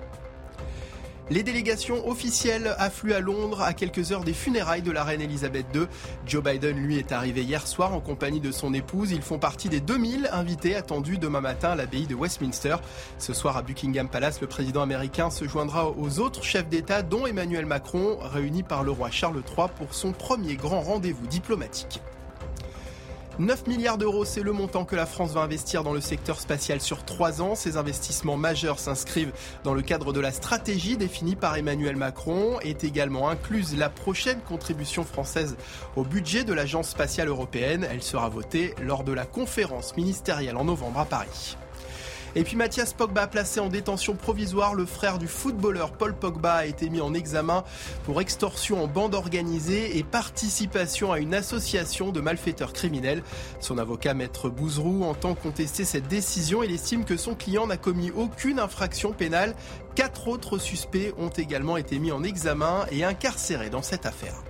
Les délégations officielles affluent à Londres à quelques heures des funérailles de la reine Elisabeth II. Joe Biden, lui, est arrivé hier soir en compagnie de son épouse. Ils font partie des 2000 invités attendus demain matin à l'abbaye de Westminster. Ce soir à Buckingham Palace, le président américain se joindra aux autres chefs d'État, dont Emmanuel Macron, réunis par le roi Charles III pour son premier grand rendez-vous diplomatique. 9 milliards d'euros, c'est le montant que la France va investir dans le secteur spatial sur 3 ans. Ces investissements majeurs s'inscrivent dans le cadre de la stratégie définie par Emmanuel Macron. Est également incluse la prochaine contribution française au budget de l'Agence spatiale européenne. Elle sera votée lors de la conférence ministérielle en novembre à Paris. Et puis Mathias Pogba placé en détention provisoire. Le frère du footballeur Paul Pogba a été mis en examen pour extorsion en bande organisée et participation à une association de malfaiteurs criminels. Son avocat Maître Bouzrou entend contester cette décision. Il estime que son client n'a commis aucune infraction pénale. Quatre autres suspects ont également été mis en examen et incarcérés dans cette affaire.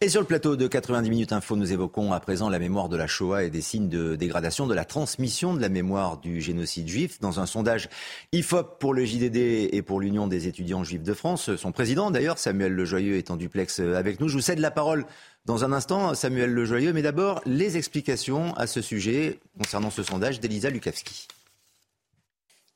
Et sur le plateau de 90 minutes info, nous évoquons à présent la mémoire de la Shoah et des signes de dégradation de la transmission de la mémoire du génocide juif. Dans un sondage IFOP pour le JDD et pour l'Union des étudiants juifs de France, son président d'ailleurs, Samuel Lejoyeux, est en duplex avec nous. Je vous cède la parole dans un instant, Samuel Lejoyeux, mais d'abord les explications à ce sujet concernant ce sondage d'Elisa Lukavski.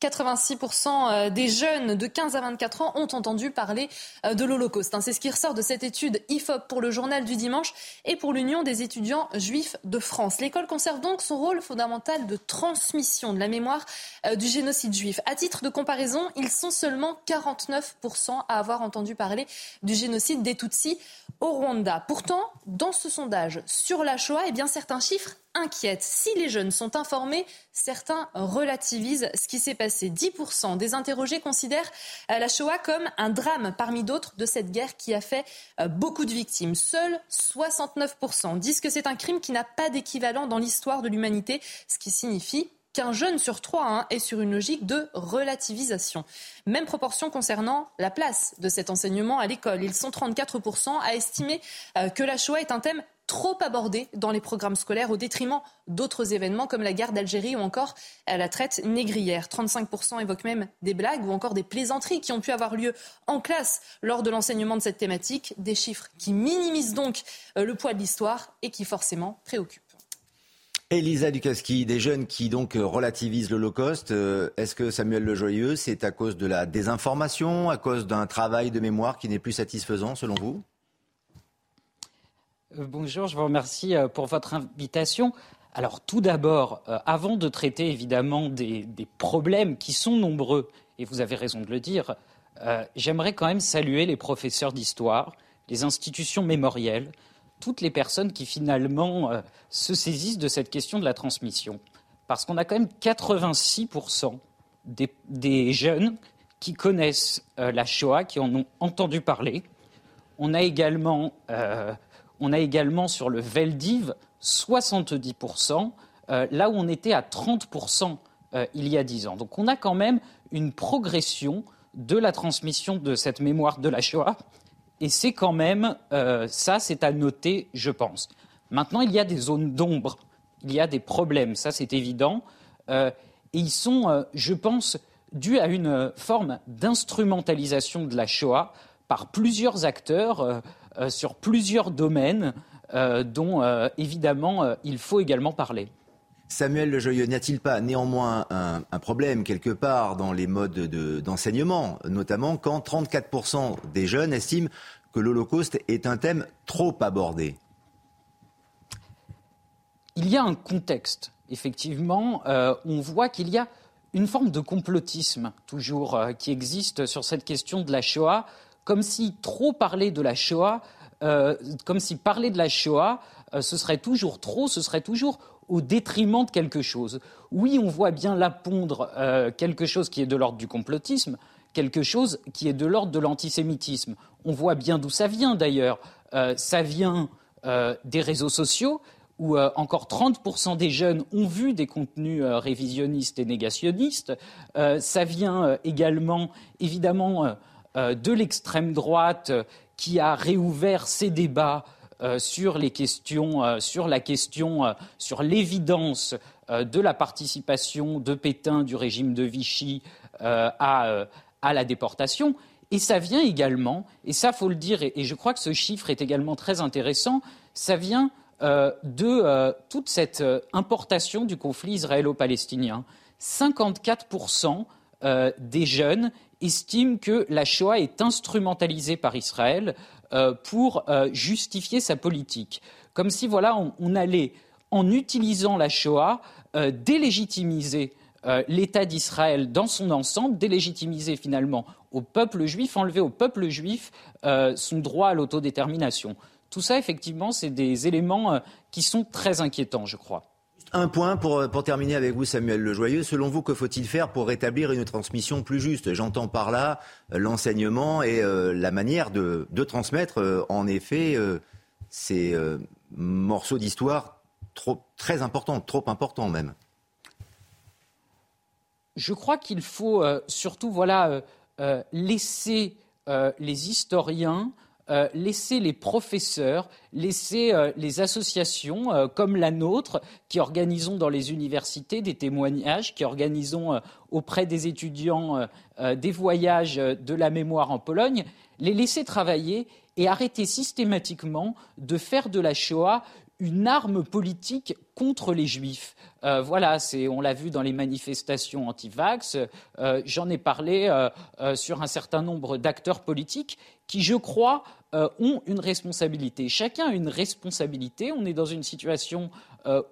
86% euh, des jeunes de 15 à 24 ans ont entendu parler euh, de l'Holocauste. Hein. C'est ce qui ressort de cette étude IFOP pour le journal du dimanche et pour l'Union des étudiants juifs de France. L'école conserve donc son rôle fondamental de transmission de la mémoire euh, du génocide juif. À titre de comparaison, ils sont seulement 49% à avoir entendu parler du génocide des Tutsis au Rwanda. Pourtant, dans ce sondage sur la Shoah, eh bien, certains chiffres inquiète. Si les jeunes sont informés, certains relativisent ce qui s'est passé. 10% des interrogés considèrent euh, la Shoah comme un drame parmi d'autres de cette guerre qui a fait euh, beaucoup de victimes. Seuls 69% disent que c'est un crime qui n'a pas d'équivalent dans l'histoire de l'humanité, ce qui signifie qu'un jeune sur trois hein, est sur une logique de relativisation. Même proportion concernant la place de cet enseignement à l'école. Ils sont 34% à estimer euh, que la Shoah est un thème trop abordé dans les programmes scolaires au détriment d'autres événements comme la guerre d'Algérie ou encore la traite négrière. 35% évoquent même des blagues ou encore des plaisanteries qui ont pu avoir lieu en classe lors de l'enseignement de cette thématique. Des chiffres qui minimisent donc euh, le poids de l'histoire et qui forcément préoccupent. Elisa Dukaski, des jeunes qui donc relativisent l'Holocauste. Euh, est-ce que Samuel Lejoyeux, c'est à cause de la désinformation, à cause d'un travail de mémoire qui n'est plus satisfaisant selon vous? euh, bonjour, je vous remercie euh, pour votre invitation. Alors tout d'abord, euh, avant de traiter évidemment des, problèmes qui sont nombreux, et vous avez raison de le dire, j'aimerais quand même saluer les professeurs d'histoire, les institutions mémorielles, toutes les personnes qui finalement euh, se saisissent de cette question de la transmission. Parce qu'on a quand même 86% des, des, jeunes qui connaissent euh, la Shoah, qui en ont entendu parler. On a également, euh, on a également sur le Veldiv 70%, euh, là où on était à 30% euh, il y a 10 ans. Donc on a quand même une progression de la transmission de cette mémoire de la Shoah. Et c'est quand même, euh, ça c'est à noter, je pense. Maintenant, il y a des zones d'ombre, il y a des problèmes, ça c'est évident. et ils sont, je pense, dus à une forme d'instrumentalisation de la Shoah par plusieurs acteurs sur plusieurs domaines dont, évidemment, il faut également parler. Samuel Lejoyeux, n'y a-t-il pas néanmoins un, un, problème quelque part dans les modes d'enseignement, de, notamment quand 34% des jeunes estiment que l'Holocauste est un thème trop abordé? Il y a un contexte, effectivement. Euh, on voit qu'il y a une forme de complotisme toujours euh, qui existe sur cette question de la Shoah, comme si trop parler de la Shoah, euh, comme si parler de la Shoah, ce serait toujours trop, ce serait toujours au détriment de quelque chose. Oui, on voit bien là pondre euh, quelque chose qui est de l'ordre du complotisme, quelque chose qui est de l'ordre de l'antisémitisme. On voit bien d'où ça vient d'ailleurs. Euh, ça vient euh, des réseaux sociaux où euh, encore 30% des jeunes ont vu des contenus euh, révisionnistes et négationnistes. Euh, ça vient également, évidemment, de l'extrême droite qui a réouvert ses débats euh, sur les questions, euh, sur la question, euh, sur l'évidence de la participation de Pétain du régime de Vichy à, à, la déportation. Et ça vient également, et ça faut le dire, et, je crois que ce chiffre est également très intéressant, ça vient de toute cette importation du conflit israélo-palestinien. 54% des jeunes estiment que la Shoah est instrumentalisée par Israël euh, pour euh, justifier sa politique. Comme si, voilà, on, on allait, en utilisant la Shoah, euh, délégitimiser l'État d'Israël dans son ensemble, délégitimiser finalement au peuple juif, enlever au peuple juif son droit à l'autodétermination. Tout ça, effectivement, c'est des éléments qui sont très inquiétants, je crois. Un point pour, pour, terminer avec vous, Samuel Lejoyeux. Selon vous, que faut-il faire pour rétablir une transmission plus juste? J'entends par là euh, l'enseignement et euh, la manière de, transmettre, euh, en effet, euh, ces euh, morceaux d'histoire très importants, trop importants même. Je crois qu'il faut surtout voilà, laisser les historiens euh, laisser les professeurs, laisser euh, les associations euh, comme la nôtre, qui organisons dans les universités des témoignages, qui organisons auprès des étudiants des voyages de la mémoire en Pologne, les laisser travailler et arrêter systématiquement de faire de la Shoah une arme politique contre les juifs. Voilà, on l'a vu dans les manifestations anti-vax. J'en ai parlé sur un certain nombre d'acteurs politiques qui, je crois, euh, ont une responsabilité. Chacun a une responsabilité. On est dans une situation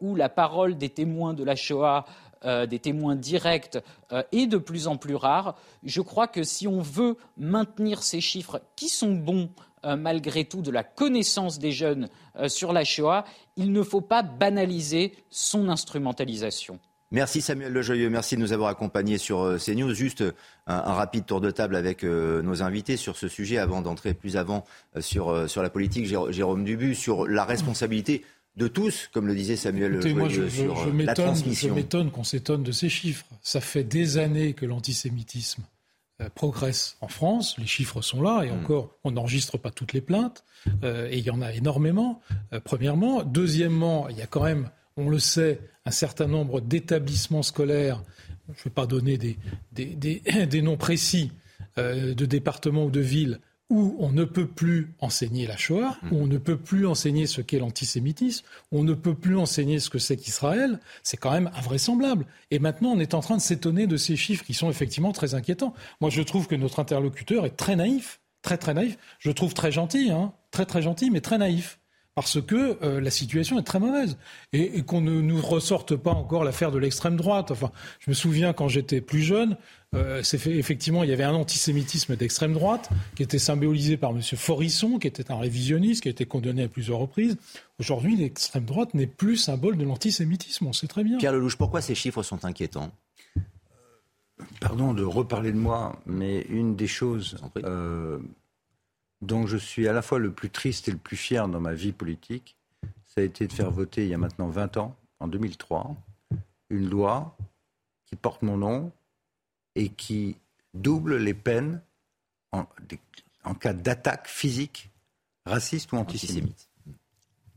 où la parole des témoins de la Shoah euh, des témoins directs euh, est de plus en plus rare. Je crois que si on veut maintenir ces chiffres qui sont bons euh, malgré tout de la connaissance des jeunes sur la Shoah, il ne faut pas banaliser son instrumentalisation. Merci Samuel Lejoyeux, merci de nous avoir accompagnés sur CNews. Juste un, un rapide tour de table avec euh, nos invités sur ce sujet avant d'entrer plus avant euh, sur, sur la politique. Jérôme Dubu, sur la responsabilité de tous, comme le disait Samuel Écoutez, moi, je, sur je, je la transmission. Je m'étonne qu'on s'étonne de ces chiffres. Ça fait des années que l'antisémitisme euh, progresse en France. Les chiffres sont là et Hmm. encore, on n'enregistre pas toutes les plaintes euh, et il y en a énormément. Euh, premièrement, deuxièmement, il y a quand même, on le sait, un certain nombre d'établissements scolaires. Je ne vais pas donner des, noms précis euh, de départements ou de villes où on ne peut plus enseigner la Shoah, où on ne peut plus enseigner ce qu'est l'antisémitisme, où on ne peut plus enseigner ce que c'est qu'Israël, c'est quand même invraisemblable. Et maintenant, on est en train de s'étonner de ces chiffres qui sont effectivement très inquiétants. Moi, je trouve que notre interlocuteur est très naïf, très très naïf. Je trouve très gentil, hein, très très gentil, mais très naïf. Parce que euh, la situation est très mauvaise et, et qu'on ne nous ressorte pas encore l'affaire de l'extrême droite. Enfin, je me souviens quand j'étais plus jeune, euh, c'est fait, effectivement, il y avait un antisémitisme d'extrême droite qui était symbolisé par M. Forisson, qui était un révisionniste, qui a été condamné à plusieurs reprises. Aujourd'hui, l'extrême droite n'est plus symbole de l'antisémitisme, on sait très bien. Pierre Lelouch, pourquoi ces chiffres sont inquiétants? Pardon de reparler de moi, mais une des choses euh, dont je suis à la fois le plus triste et le plus fier dans ma vie politique, ça a été de faire voter il y a maintenant 20 ans, en 2003, une loi qui porte mon nom et qui double les peines en, en cas d'attaque physique, raciste ou antisémite.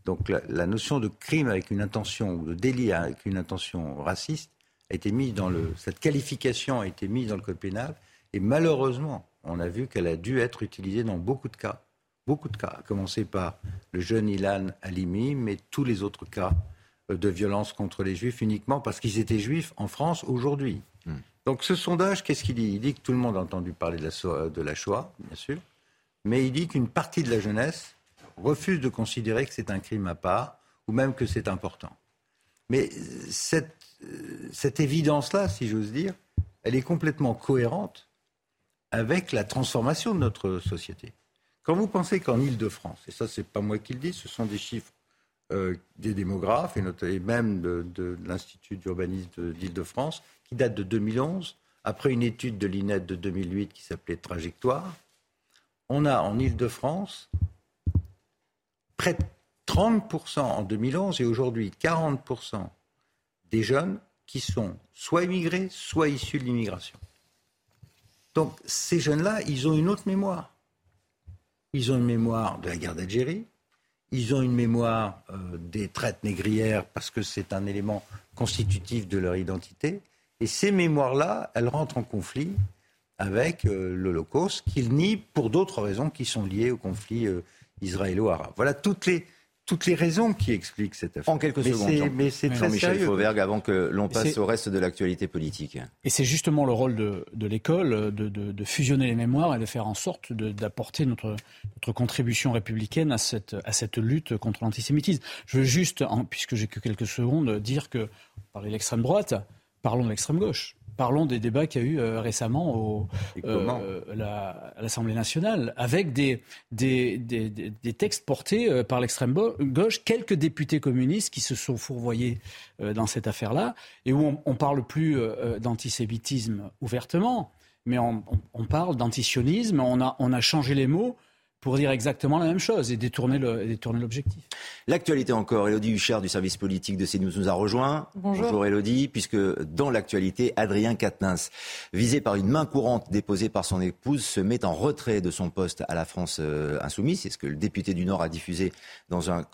Donc la, la, notion de crime avec une intention ou de délit avec une intention raciste a été mise dans le cette qualification a été mise dans le code pénal et malheureusement on a vu qu'elle a dû être utilisée dans beaucoup de cas, beaucoup de cas, à commencer par le jeune Ilan Halimi, mais tous les autres cas euh, de violence contre les juifs uniquement parce qu'ils étaient juifs en France aujourd'hui. Hmm. Donc ce sondage, qu'est-ce qu'il dit? Il dit que tout le monde a entendu parler de la, de la Shoah, bien sûr, mais il dit qu'une partie de la jeunesse refuse de considérer que c'est un crime à part ou même que c'est important. Mais cette, cette évidence-là, si j'ose dire, elle est complètement cohérente avec la transformation de notre société. Quand vous pensez qu'en Ile-de-France, et ça c'est pas moi qui le dis, ce sont des chiffres euh, des démographes et, et même de, l'Institut d'urbanisme d'Île-de-France, qui date de 2011, après une étude de l'INET de 2008 qui s'appelait Trajectoire, on a en Ile-de-France près de 30% en 2011 et aujourd'hui 40% des jeunes qui sont soit immigrés, soit issus de l'immigration. Donc ces jeunes-là, ils ont une autre mémoire. Ils ont une mémoire de la guerre d'Algérie, ils ont une mémoire euh, des traites négrières parce que c'est un élément constitutif de leur identité. Et ces mémoires-là, elles rentrent en conflit avec euh, l'Holocauste, qu'ils nient pour d'autres raisons qui sont liées au conflit euh, israélo-arabe. Voilà toutes les, toutes les raisons qui expliquent cette affaire. En quelques secondes, mais c'est très Jean-Michel sérieux. Fauvergue, avant que l'on passe au reste de l'actualité politique. Et c'est justement le rôle de, de l'école de, de, de, fusionner les mémoires et de faire en sorte d'apporter notre, notre contribution républicaine à cette, à cette lutte contre l'antisémitisme. Je veux juste, en, puisque j'ai que quelques secondes, dire que, parler de l'extrême droite, parlons de l'extrême gauche. Parlons des débats qu'il y a eu euh, récemment au, euh, la, à l'Assemblée nationale, avec des, des, des, des textes portés euh, par l'extrême gauche, quelques députés communistes qui se sont fourvoyés euh, dans cette affaire-là, et où on ne parle plus d'antisémitisme ouvertement, mais on, on, on parle d'antisionisme, on a, on a changé les mots pour dire exactement la même chose et détourner l'objectif. L'actualité encore, Elodie Huchard du service politique de CNews nous a rejoint. Bonjour. Bonjour Elodie, puisque dans l'actualité, Adrien Quatennens, visé par une main courante déposée par son épouse, se met en retrait de son poste à la France euh, insoumise. C'est ce que le député du Nord a diffusé dans un,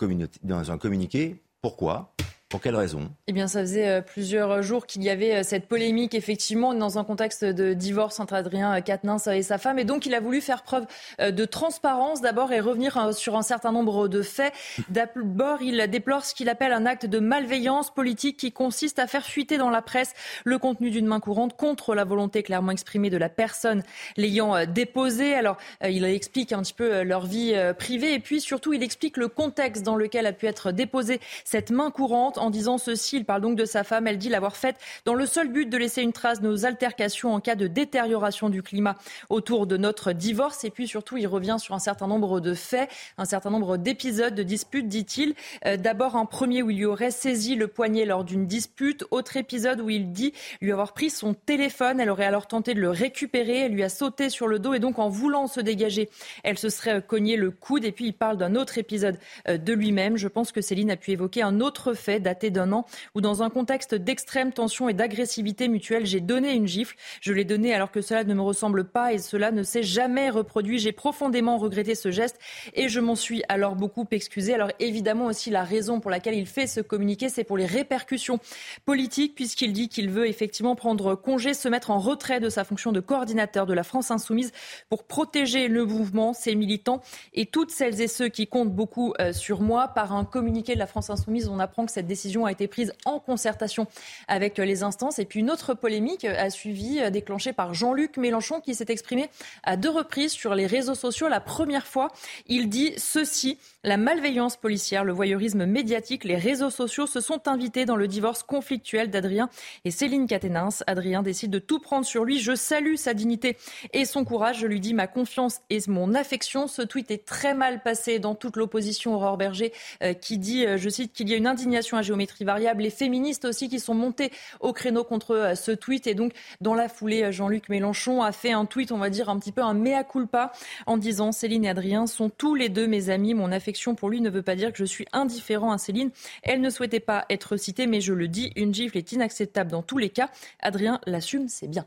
dans un communiqué. Pourquoi? Pour quelle raison? Eh bien, ça faisait plusieurs jours qu'il y avait cette polémique, effectivement, dans un contexte de divorce entre Adrien Quatennens et sa femme. Et donc, il a voulu faire preuve de transparence d'abord et revenir sur un certain nombre de faits. D'abord, il déplore ce qu'il appelle un acte de malveillance politique qui consiste à faire fuiter dans la presse le contenu d'une main courante contre la volonté clairement exprimée de la personne l'ayant déposée. Alors, il explique un petit peu leur vie privée et puis surtout, il explique le contexte dans lequel a pu être déposée cette main courante en disant ceci. Il parle donc de sa femme. Elle dit l'avoir faite dans le seul but de laisser une trace de nos altercations en cas de détérioration du climat autour de notre divorce. Et puis surtout, il revient sur un certain nombre de faits, un certain nombre d'épisodes de disputes, dit-il. Euh, D'abord, un premier où il lui aurait saisi le poignet lors d'une dispute. Autre épisode où il dit lui avoir pris son téléphone. Elle aurait alors tenté de le récupérer. Elle lui a sauté sur le dos et donc en voulant se dégager, elle se serait cogné le coude. Et puis, il parle d'un autre épisode euh, de lui-même. Je pense que Céline a pu évoquer un autre fait d'un an où dans un contexte d'extrême tension et d'agressivité mutuelle, j'ai donné une gifle. Je l'ai donnée alors que cela ne me ressemble pas et cela ne s'est jamais reproduit. J'ai profondément regretté ce geste et je m'en suis alors beaucoup excusée. Alors évidemment aussi la raison pour laquelle il fait ce communiqué, c'est pour les répercussions politiques puisqu'il dit qu'il veut effectivement prendre congé, se mettre en retrait de sa fonction de coordinateur de la France insoumise pour protéger le mouvement, ses militants et toutes celles et ceux qui comptent beaucoup sur moi. Par un communiqué de la France insoumise, on apprend que cette décision décision a été prise en concertation avec les instances. Et puis une autre polémique a suivi, euh, déclenchée par Jean-Luc Mélenchon, qui s'est exprimé à deux reprises sur les réseaux sociaux. La première fois, il dit ceci la malveillance policière, le voyeurisme médiatique, les réseaux sociaux se sont invités dans le divorce conflictuel d'Adrien et Céline Caténins. Adrien décide de tout prendre sur lui. Je salue sa dignité et son courage. Je lui dis ma confiance et mon affection. Ce tweet est très mal passé dans toute l'opposition. Aurore Berger euh, qui dit, euh, je cite, qu'il y a une indignation à géométrie variable. Les féministes aussi qui sont montés au créneau contre euh, ce tweet. Et donc, dans la foulée, Jean-Luc Mélenchon a fait un tweet, on va dire, un petit peu un mea culpa en disant Céline et Adrien sont tous les deux mes amis. Mon affection pour lui ne veut pas dire que je suis indifférent à Céline. Elle ne souhaitait pas être citée, mais je le dis, une gifle est inacceptable dans tous les cas. Adrien l'assume, c'est bien.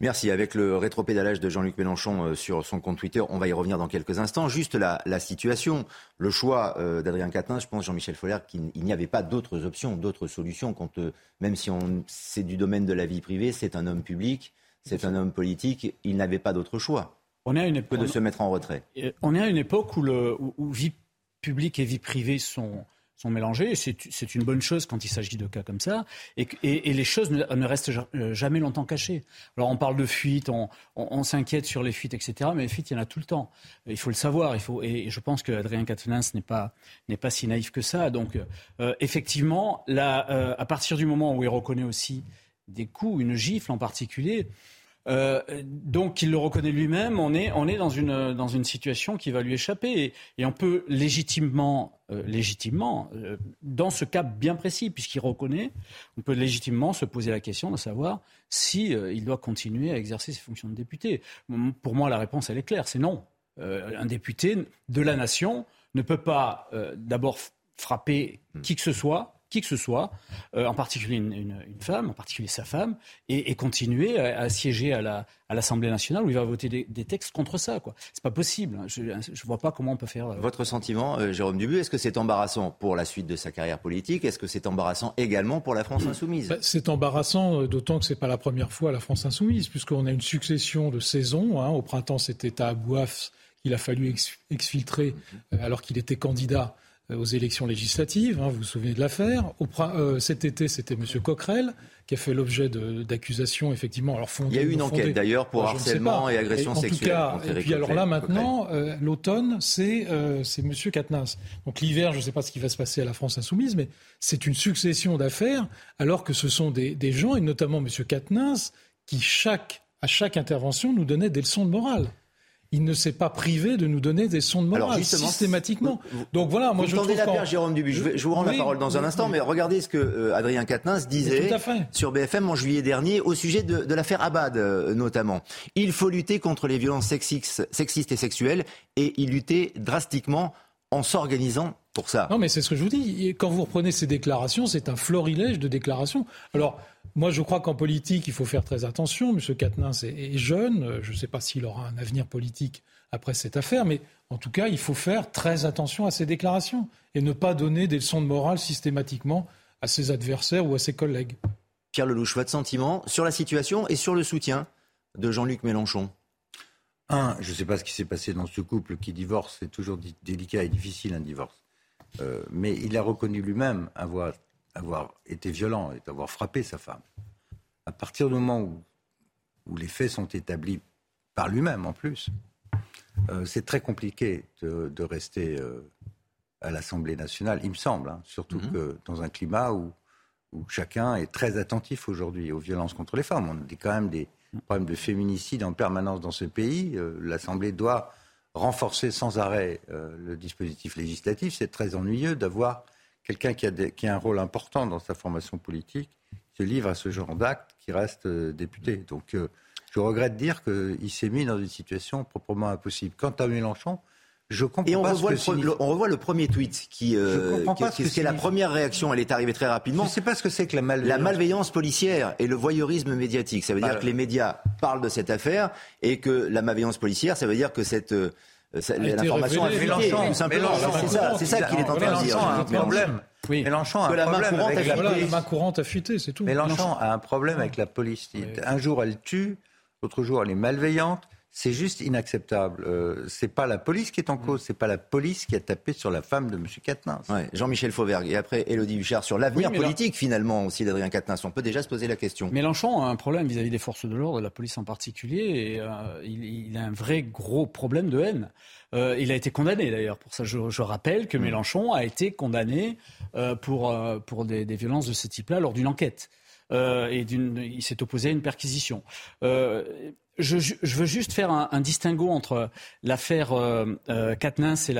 Merci. Avec le rétropédalage de Jean-Luc Mélenchon euh, sur son compte Twitter, on va y revenir dans quelques instants. Juste la, situation, le choix euh, d'Adrien Quatennens, je pense, Jean-Michel Foller, qu'il n'y avait pas d'autres options, d'autres solutions. Quand, euh, même si c'est du domaine de la vie privée, c'est un homme public, c'est un homme politique, il n'avait pas d'autre choix on est à une que de se mettre en retrait. On est à une époque où, le, où vie publique et vie privée sont sont mélangés. C'est une bonne chose quand il s'agit de cas comme ça. Et, les choses ne, restent euh, jamais longtemps cachées. Alors on parle de fuites, on, s'inquiète sur les fuites, etc. Mais les fuites, il y en a tout le temps. Il faut le savoir. Il faut, et, je pense qu'Adrien Quatennens n'est pas, pas si naïf que ça. Donc euh, effectivement, là, euh, à partir du moment où il reconnaît aussi des coups, une gifle en particulier, euh, donc il le reconnaît lui-même, on est, on est dans, une, dans une situation qui va lui échapper. Et, on peut légitimement, euh, légitimement euh, dans ce cas bien précis, puisqu'il reconnaît, on peut légitimement se poser la question de savoir si il doit continuer à exercer ses fonctions de député. Pour moi, la réponse, elle est claire, c'est non. un député de la nation ne peut pas d'abord frapper qui que ce soit qui que ce soit, euh, en particulier une, femme, en particulier sa femme, et, continuer à, siéger à l'Assemblée nationale où il va voter des, textes contre ça. Ce C'est pas possible. Je ne vois pas comment on peut faire. Euh, Votre sentiment, euh, Jérôme Dubu, est-ce que c'est embarrassant pour la suite de sa carrière politique? Est-ce que c'est embarrassant également pour la France insoumise? Bah, C'est embarrassant, d'autant que ce n'est pas la première fois la France insoumise, puisqu'on a une succession de saisons. Hein. Au printemps, c'était à Bouaf qu'il a fallu exfiltrer alors qu'il était candidat aux élections législatives. Hein, vous vous souvenez de l'affaire. Euh, cet été, c'était M. Coquerel qui a fait l'objet d'accusations effectivement. Alors Il y a eu une enquête d'ailleurs pour harcèlement et agression sexuelle. En tout cas, et puis alors là maintenant, euh, l'automne, c'est euh, M. Katnas. Donc l'hiver, je ne sais pas ce qui va se passer à la France insoumise, mais c'est une succession d'affaires, alors que ce sont des, des gens, et notamment M. Katnas, qui chaque, à chaque intervention nous donnaient des leçons de morale il ne s'est pas privé de nous donner des sons de morale systématiquement. Donc voilà, moi vous je trouve la paire, Jérôme Dubu. Je, vous rends la parole dans un instant, mais regardez ce que euh, Adrien Quatennens disait sur BFM en juillet dernier au sujet de, l'affaire Abad euh, notamment. Il faut lutter contre les violences sexistes et sexuelles et y lutter drastiquement en s'organisant pour ça. Non, mais c'est ce que je vous dis. Quand vous reprenez ces déclarations, c'est un florilège de déclarations. Alors, moi, je crois qu'en politique, il faut faire très attention. M. Quatennens est, jeune. Je ne sais pas s'il aura un avenir politique après cette affaire, mais en tout cas, il faut faire très attention à ses déclarations et ne pas donner des leçons de morale systématiquement à ses adversaires ou à ses collègues. Pierre Lelouch, votre sentiment sur la situation et sur le soutien de Jean-Luc Mélenchon Un, je ne sais pas ce qui s'est passé dans ce couple qui divorce. C'est toujours délicat et difficile un divorce. Euh, mais il a reconnu lui-même avoir avoir été violent et d'avoir frappé sa femme. À partir du moment où, où les faits sont établis par lui-même en plus, euh, c'est très compliqué de, rester euh, à l'Assemblée nationale, il me semble, hein, surtout mhm. que dans un climat où, où chacun est très attentif aujourd'hui aux violences contre les femmes. On a quand même des problèmes de féminicide en permanence dans ce pays. Euh, L'Assemblée doit renforcer sans arrêt le dispositif législatif. C'est très ennuyeux d'avoir quelqu'un qui, a un rôle important dans sa formation politique se livre à ce genre d'acte qui reste euh, député. Donc euh, je regrette de dire qu'il s'est mis dans une situation proprement impossible. Quant à Mélenchon, je comprends Et on, pas revoit, ce le, on revoit le premier tweet qui, euh, qui, est la première réaction. Elle est arrivée très rapidement. Je ne sais pas ce que c'est que la malveillance. La malveillance policière et le voyeurisme médiatique. Ça veut dire que les médias parlent de cette affaire et que la malveillance policière, ça veut dire que cette l'information a fuité, tout simplement. C'est ça, c'est ça qu'il est en train de dire. un problème. Oui. Mélenchon a un problème avec la police. La main courante a fuité, c'est tout. Mélenchon a un problème avec la police. Un jour, elle tue, l'autre jour, elle est malveillante. C'est juste inacceptable. Euh, c'est pas la police qui est en cause, c'est pas la police qui a tapé sur la femme de M. Quatennens. Jean-Michel Fauvergue et après Élodie Huchard sur l'avenir politique finalement aussi d'Adrien Quatennens. On peut déjà se poser la question. Mélenchon a un problème vis-à-vis des forces de l'ordre, de la police en particulier, et euh, il, a un vrai gros problème de haine. Euh, il a été condamné d'ailleurs pour ça. Je, rappelle que mm. Mélenchon a été condamné pour, pour des, des, violences de ce type-là lors d'une enquête. et il s'est opposé à une perquisition je, veux juste faire un, distinguo entre l'affaire euh, euh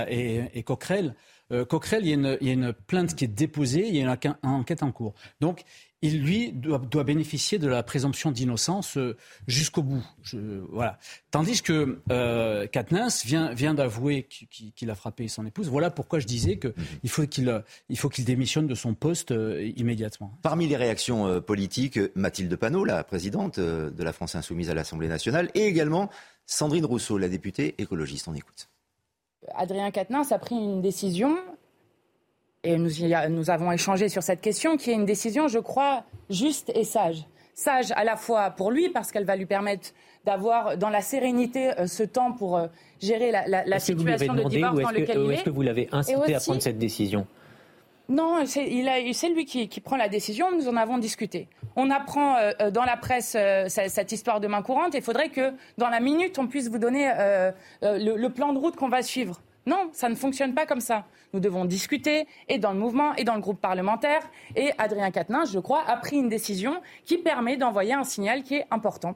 et, Coquerel. Euh, Coquerel, il y, a une, plainte qui est déposée, il y a une, enquête en cours. Donc, il, lui, doit, bénéficier de la présomption d'innocence euh, jusqu'au bout. voilà. Tandis que euh, vient, vient d'avouer qu'il a frappé son épouse. Voilà pourquoi je disais qu'il mhm. faut qu'il il faut qu'il démissionne de son poste euh, immédiatement. Parmi les réactions euh, politiques, Mathilde Panot, la présidente de la France Insoumise à l'Assemblée nationale, et également Sandrine Rousseau, la députée écologiste. On écoute. Adrien Quatennens a pris une décision et nous, nous avons échangé sur cette question, qui est une décision, je crois, juste et sage. Sage à la fois pour lui, parce qu'elle va lui permettre d'avoir dans la sérénité euh, ce temps pour euh, gérer la, la, la situation de divorce dans laquelle il est. Est-ce que vous l'avez incité à prendre cette décision? Non, c'est lui qui, qui, prend la décision. Nous en avons discuté. On apprend euh, dans la presse cette, histoire de main courante. Il faudrait que dans la minute, on puisse vous donner le, le, plan de route qu'on va suivre. Non, ça ne fonctionne pas comme ça. Nous devons discuter, et dans le mouvement, et dans le groupe parlementaire. Et Adrien Quatennens, je crois, a pris une décision qui permet d'envoyer un signal qui est important.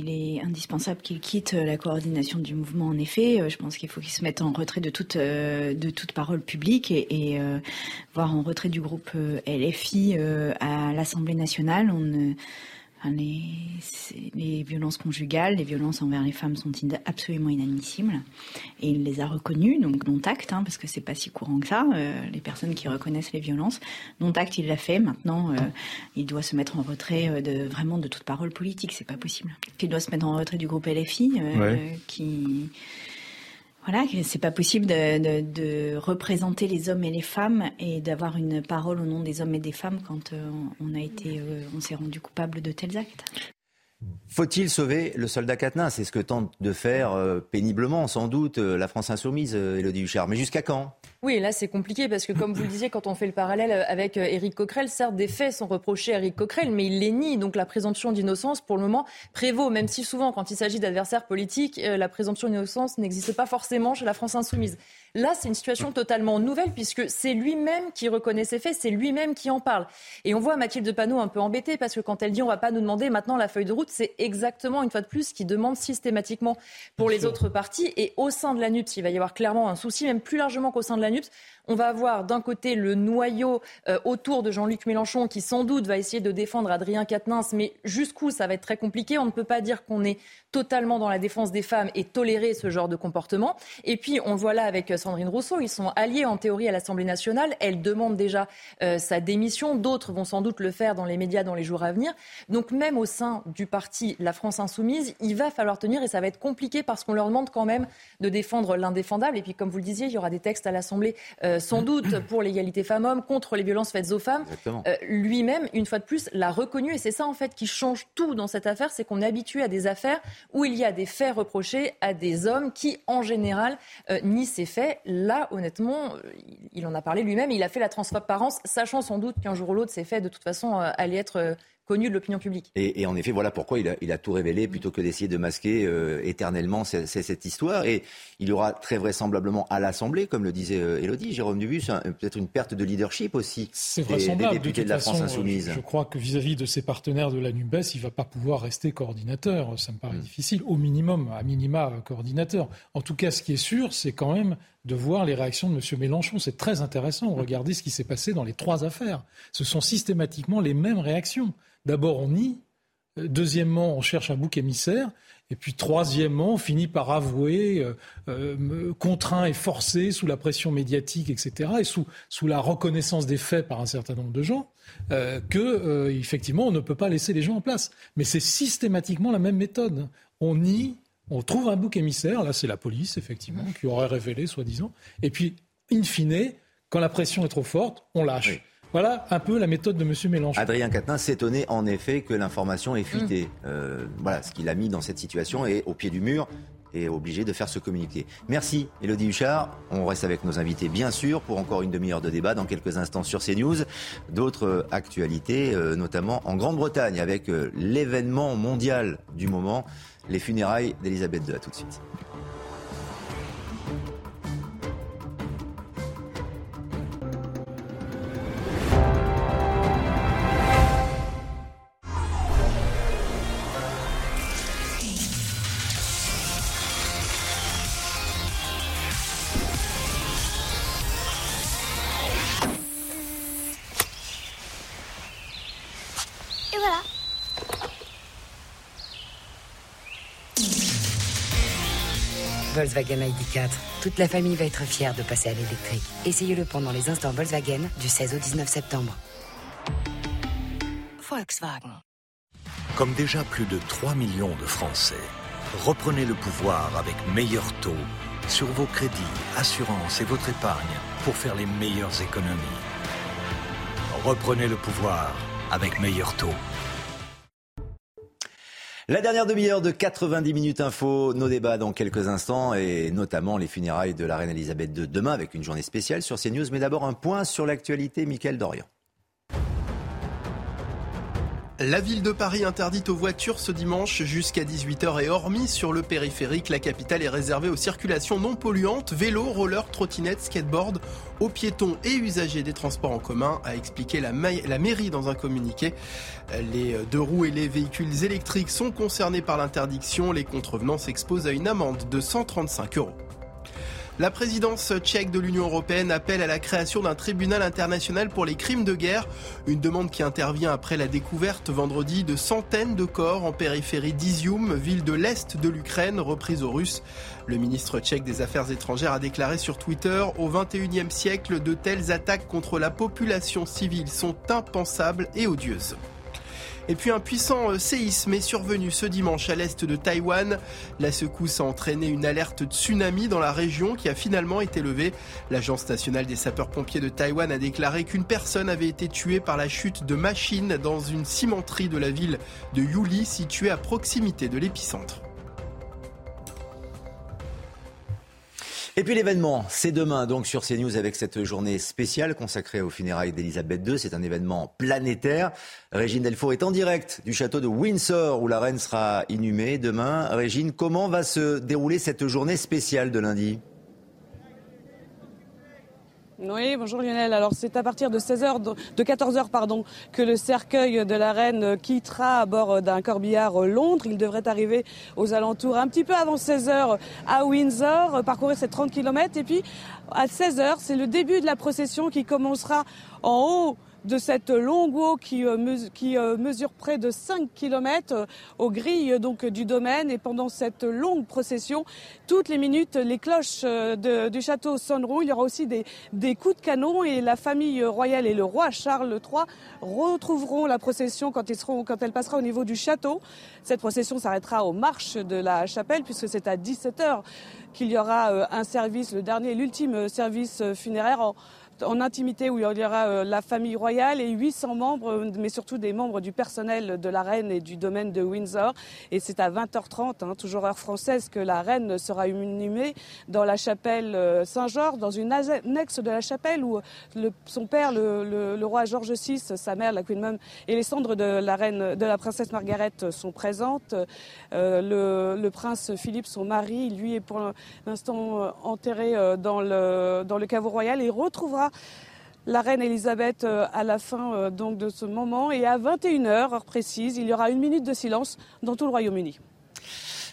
Il est indispensable qu'il quitte la coordination du mouvement, en effet. Euh, je pense qu'il faut qu'il se mette en retrait de toute, euh, parole publique et, euh, voire en retrait du groupe LFI à l'Assemblée nationale. Les, violences conjugales, les violences envers les femmes sont absolument inadmissibles. Et il les a reconnues, donc non acte, hein, parce que c'est pas si courant que ça, euh, les personnes qui reconnaissent les violences. Non acte, il l'a fait. Maintenant, euh, il doit se mettre en retrait euh, de vraiment de toute parole politique. C'est pas possible. Il doit se mettre en retrait du groupe LFI, qui voilà, c'est pas possible de, représenter les hommes et les femmes et d'avoir une parole au nom des hommes et des femmes quand euh, on a été, euh, on s'est rendu coupable de tels actes. Faut-il sauver le soldat Catenin C'est ce que tente de faire euh, péniblement, sans doute, la France insoumise, Elodie Huchard. Mais jusqu'à quand? Oui, là c'est compliqué parce que comme vous le disiez, quand on fait le parallèle avec euh, Éric Coquerel, certes des faits sont reprochés à Éric Coquerel, mais il les nie. Donc la présomption d'innocence, pour le moment, prévaut. Même si souvent, quand il s'agit d'adversaires politiques, euh, la présomption d'innocence n'existe pas forcément chez la France insoumise. Là, c'est une situation totalement nouvelle puisque c'est lui-même qui reconnaît ses faits, c'est lui-même qui en parle. Et on voit Mathilde Panot un peu embêtée parce que quand elle dit on va pas nous demander maintenant la feuille de route, c'est exactement une fois de plus ce qu'il demande systématiquement pour les autres partis. Et au sein de la NUPS, il va y avoir clairement un souci, même plus largement qu'au sein de la NUPS. On va avoir d'un côté le noyau euh, autour de Jean-Luc Mélenchon qui sans doute va essayer de défendre Adrien Quatennens, mais jusqu'où ça va être très compliqué. On ne peut pas dire qu'on est totalement dans la défense des femmes et tolérer ce genre de comportement. Et puis on voit là avec euh, Sandrine Rousseau, ils sont alliés en théorie à l'Assemblée nationale. Elle demande déjà euh, sa démission. D'autres vont sans doute le faire dans les médias dans les jours à venir. Donc même au sein du parti La France Insoumise, il va falloir tenir et ça va être compliqué parce qu'on leur demande quand même de défendre l'indéfendable. Et puis comme vous le disiez, il y aura des textes à l'Assemblée euh, sans doute pour l'égalité femmes-hommes, contre les violences faites aux femmes. Euh, lui-même, une fois de plus, l'a reconnu. Et c'est ça, en fait, qui change tout dans cette affaire. C'est qu'on est habitué à des affaires où il y a des faits reprochés à des hommes qui, en général, euh, nient ces faits. Là, honnêtement, il en a parlé lui-même. Il a fait la transparence, sachant sans doute qu'un jour ou l'autre, ces faits, de toute façon, allaient être connu de l'opinion publique. Et, en effet, voilà pourquoi il a, tout révélé plutôt que d'essayer de masquer euh, éternellement c'est, cette histoire. Et il y aura très vraisemblablement à l'Assemblée, comme le disait euh, Élodie, Jérôme Dubus, peut-être une perte de leadership aussi c'est vraisemblable, des, députés de, la France insoumise. Je, crois que vis-à-vis de ses partenaires de la NUBES, il ne va pas pouvoir rester coordinateur. Ça me paraît mm. difficile, au minimum, à minima coordinateur. En tout cas, ce qui est sûr, c'est quand même de voir les réactions de M. Mélenchon. C'est très intéressant. Regardez ce qui s'est passé dans les trois affaires. Ce sont systématiquement les mêmes réactions. D'abord, on nie. Euh, deuxièmement, on cherche un bouc émissaire. Et puis, troisièmement, on finit par avouer, euh, euh, contraint et forcé sous la pression médiatique, etc., et sous, sous la reconnaissance des faits par un certain nombre de gens, que effectivement, on ne peut pas laisser les gens en place. Mais c'est systématiquement la même méthode. On nie, on trouve un bouc émissaire. Là, c'est la police, effectivement, qui aurait révélé, soi-disant. Et puis, in fine, quand la pression est trop forte, on lâche. Voilà un peu la méthode de M. Mélenchon. Adrien Quatennens s'étonnait en effet que l'information ait fuité. Euh, voilà ce qu'il a mis dans cette situation et au pied du mur est obligé de faire ce communiqué. Merci Elodie Huchard. On reste avec nos invités bien sûr pour encore une demi-heure de débat dans quelques instants sur CNews. D'autres actualités, euh, notamment en Grande-Bretagne avec euh, l'événement mondial du moment, les funérailles d'Elisabeth II. À tout de suite. Volkswagen ID4. Toute la famille va être fière de passer à l'électrique. Essayez-le pendant les instants Volkswagen du 16 au 19 septembre. Volkswagen. Comme déjà plus de 3 millions de Français, reprenez le pouvoir avec meilleur taux sur vos crédits, assurances et votre épargne pour faire les meilleures économies. Reprenez le pouvoir avec meilleur taux. La dernière demi-heure de 90 minutes info, nos débats dans quelques instants et notamment les funérailles de la reine Elisabeth II demain avec une journée spéciale sur CNews. Mais d'abord un point sur l'actualité, Mickaël Dorian. La ville de Paris interdite aux voitures ce dimanche jusqu'à 18h et hormis sur le périphérique, la capitale est réservée aux circulations non polluantes, vélo, roller, trottinette, skateboard, aux piétons et usagers des transports en commun, a expliqué la, la mairie dans un communiqué. Les deux roues et les véhicules électriques sont concernés par l'interdiction. Les contrevenants s'exposent à une amende de 135 euros. La présidence tchèque de l'Union européenne appelle à la création d'un tribunal international pour les crimes de guerre, une demande qui intervient après la découverte vendredi de centaines de corps en périphérie d'Izium, ville de l'Est de l'Ukraine, reprise aux Russes. Le ministre tchèque des Affaires étrangères a déclaré sur Twitter Au XXIe siècle, de telles attaques contre la population civile sont impensables et odieuses. Et puis un puissant séisme est survenu ce dimanche à l'est de Taïwan. La secousse a entraîné une alerte tsunami dans la région qui a finalement été levée. L'Agence nationale des sapeurs-pompiers de Taïwan a déclaré qu'une personne avait été tuée par la chute de machines dans une cimenterie de la ville de Yuli située à proximité de l'épicentre. Et puis l'événement, c'est demain donc sur CNews avec cette journée spéciale consacrée aux funérailles d'Elisabeth II. C'est un événement planétaire. Régine Delfour est en direct du château de Windsor où la reine sera inhumée demain. Régine, comment va se dérouler cette journée spéciale de lundi? Oui, bonjour Lionel. Alors c'est à partir de 16h, de 14h pardon, que le cercueil de la reine quittera à bord d'un corbillard Londres. Il devrait arriver aux alentours un petit peu avant 16h à Windsor, parcourir ces 30 km. Et puis à 16h, c'est le début de la procession qui commencera en haut de cette longue eau qui, euh, euh, mesure près de 5 km euh, aux grilles donc du domaine. Et pendant cette longue procession toutes les minutes les cloches du château sonneront. Il y aura aussi des, coups de canon et la famille royale et le roi Charles III retrouveront la procession quand, quand elle passera au niveau du château. Cette procession s'arrêtera aux marches de la chapelle puisque c'est à 17h qu'il y aura un service le dernier l'ultime service funéraire en en intimité où il y aura euh, la famille royale et 800 membres, mais surtout des membres du personnel de la reine et du domaine de Windsor. Et c'est à 20h30, hein, toujours heure française, que la reine sera inhumée dans la chapelle euh, Saint-Georges, dans une annexe de la chapelle où son père, le, roi George VI, sa mère, la Queen Mum, et les cendres de la reine, de la princesse Margaret sont présentes. Euh, le, prince Philippe, son mari, lui est pour l'instant enterré dans le, dans le caveau royal et retrouvera la reine Elisabeth à la fin donc de ce moment et à 21h, heure précise, il y aura une minute de silence dans tout le Royaume-Uni.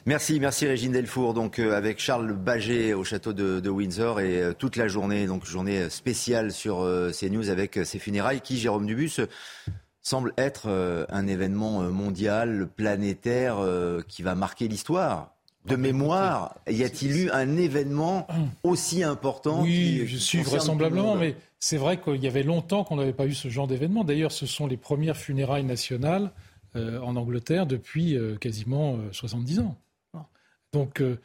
Merci, merci Régine Delfour. Euh, avec Charles Baget au château de, Windsor et euh, toute la journée, donc journée spéciale sur euh, CNews avec ces funérailles qui, Jérôme Dubus, semble être un événement mondial, planétaire, qui va marquer l'histoire de mémoire, y a-t-il eu un événement aussi important Oui, je suis vraisemblablement, mais c'est vrai qu'il y avait longtemps qu'on n'avait pas eu ce genre d'événement. D'ailleurs, ce sont les premières funérailles nationales euh, en Angleterre depuis euh, quasiment euh, 70 ans. Donc, euh,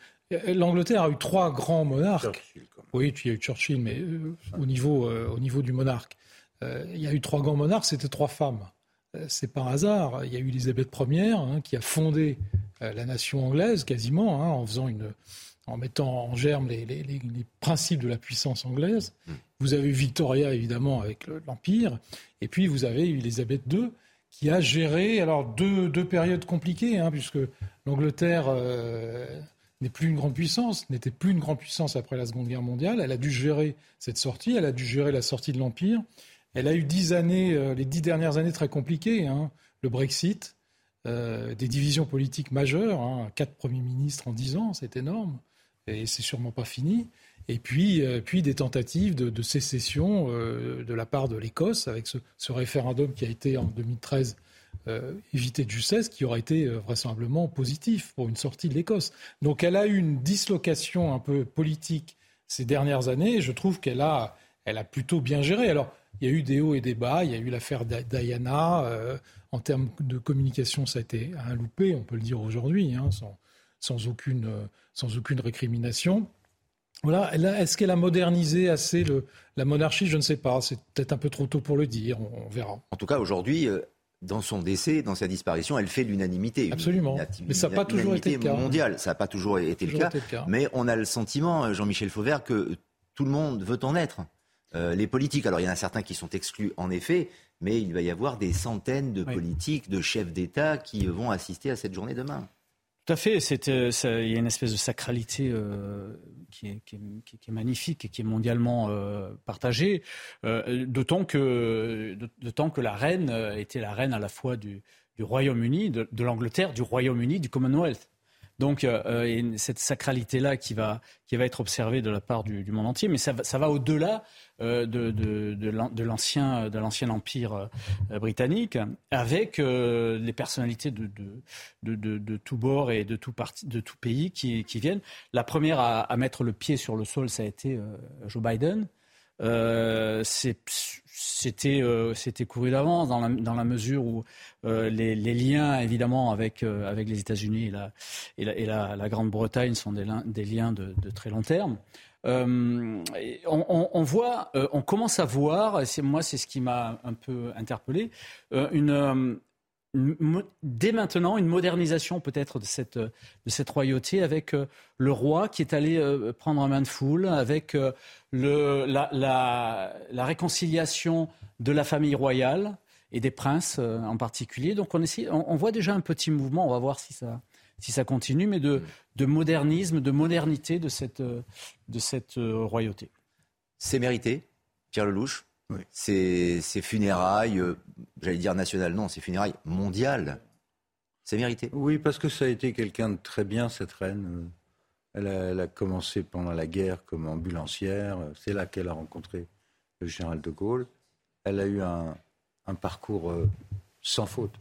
l'Angleterre a eu trois grands monarques. Oui, il y a eu Churchill, mais au niveau, au niveau du monarque. il y a eu trois grands monarques, c'était trois femmes. C'est par hasard. Il y a eu Elisabeth Ier hein, qui a fondé la nation anglaise quasiment hein, en faisant une, en mettant en germe les, principes de la puissance anglaise. Mm. Vous avez eu Victoria, évidemment, avec l'Empire. Et puis, vous avez eu Elisabeth II, qui a géré alors deux, périodes compliquées, hein, puisque l'Angleterre euh, n'est plus une grande puissance, n'était plus une grande puissance après la Seconde Guerre mondiale. Elle a dû gérer cette sortie, elle a dû gérer la sortie de l'Empire. Elle a eu dix années, euh, les dix dernières années très compliquées. Hein. le Brexit, euh, des divisions politiques majeures, hein, quatre premiers ministres en dix ans, c'est énorme et c'est sûrement pas fini. Et puis, euh, puis des tentatives de, sécession de la part de l'Écosse, avec ce, référendum qui a été en 2013 euh, évité de justesse, qui aurait été vraisemblablement positif pour une sortie de l'Écosse. Donc elle a eu une dislocation un peu politique ces dernières années, et je trouve qu'elle a, elle a plutôt bien géré. Alors, il y a eu des hauts et des bas, il y a eu l'affaire Diana, en termes de communication, ça a été un loupé, on peut le dire aujourd'hui, hein, sans, sans aucune sans aucune récrimination. Voilà. Est-ce qu'elle a modernisé assez le, la monarchie? Je ne sais pas. C'est peut-être un peu trop tôt pour le dire. On, verra. En tout cas, aujourd'hui, euh, dans son décès, dans sa disparition, elle fait l'unanimité. Absolument. mais ça n'a pas toujours été le cas. mondiale. Ça n'a pas toujours été, le, cas, Mais on a le sentiment, euh, Jean-Michel Fauvert, que tout le monde veut en être. Euh, les politiques, alors il y en a certains qui sont exclus en effet, mais il va y avoir des centaines de politiques, de chefs d'État qui vont assister à cette journée demain. Tout à fait. Euh, il y a une espèce de sacralité euh, qui, est, magnifique et qui est mondialement euh, partagée. D'autant que, que la reine était la reine à la fois du, Royaume-Uni, de, l'Angleterre, du Royaume-Uni, du Commonwealth. Donc euh, cette sacralité-là qui va, qui va être observée de la part du, monde entier, mais ça, ça va au-delà euh, de, de, de l'ancien empire euh, britannique, avec euh, les personnalités de, de, de, tout bord et de tout, parti, de tout pays qui, qui viennent. La première à, mettre le pied sur le sol, ça a été Joe Biden. euh, c'était couru d'avance dans la, dans la mesure où les, les, liens évidemment avec avec les États-Unis et la et la Grande-Bretagne sont des, des liens de, de, très long terme. On, on, voit, on commence à voir, et moi c'est ce qui m'a un peu interpellé, une dès maintenant une modernisation peut-être de cette, royauté avec euh, le roi qui est allé euh, prendre un main de foule, avec euh, la, réconciliation de la famille royale et des princes en particulier. Donc on, voit déjà un petit mouvement, on va voir si ça, si ça continue, mais de, de modernisme, de modernité de cette, de cette royauté. C'est mérité, Pierre Lelouch oui. Ces, funérailles, euh, j'allais dire nationales, non, ces funérailles mondiales, c'est mérité. Oui, parce que ça a été quelqu'un de très bien, cette reine. Elle a, commencé pendant la guerre comme ambulancière. C'est là qu'elle a rencontré le général de Gaulle. Elle a eu un, parcours euh, sans faute,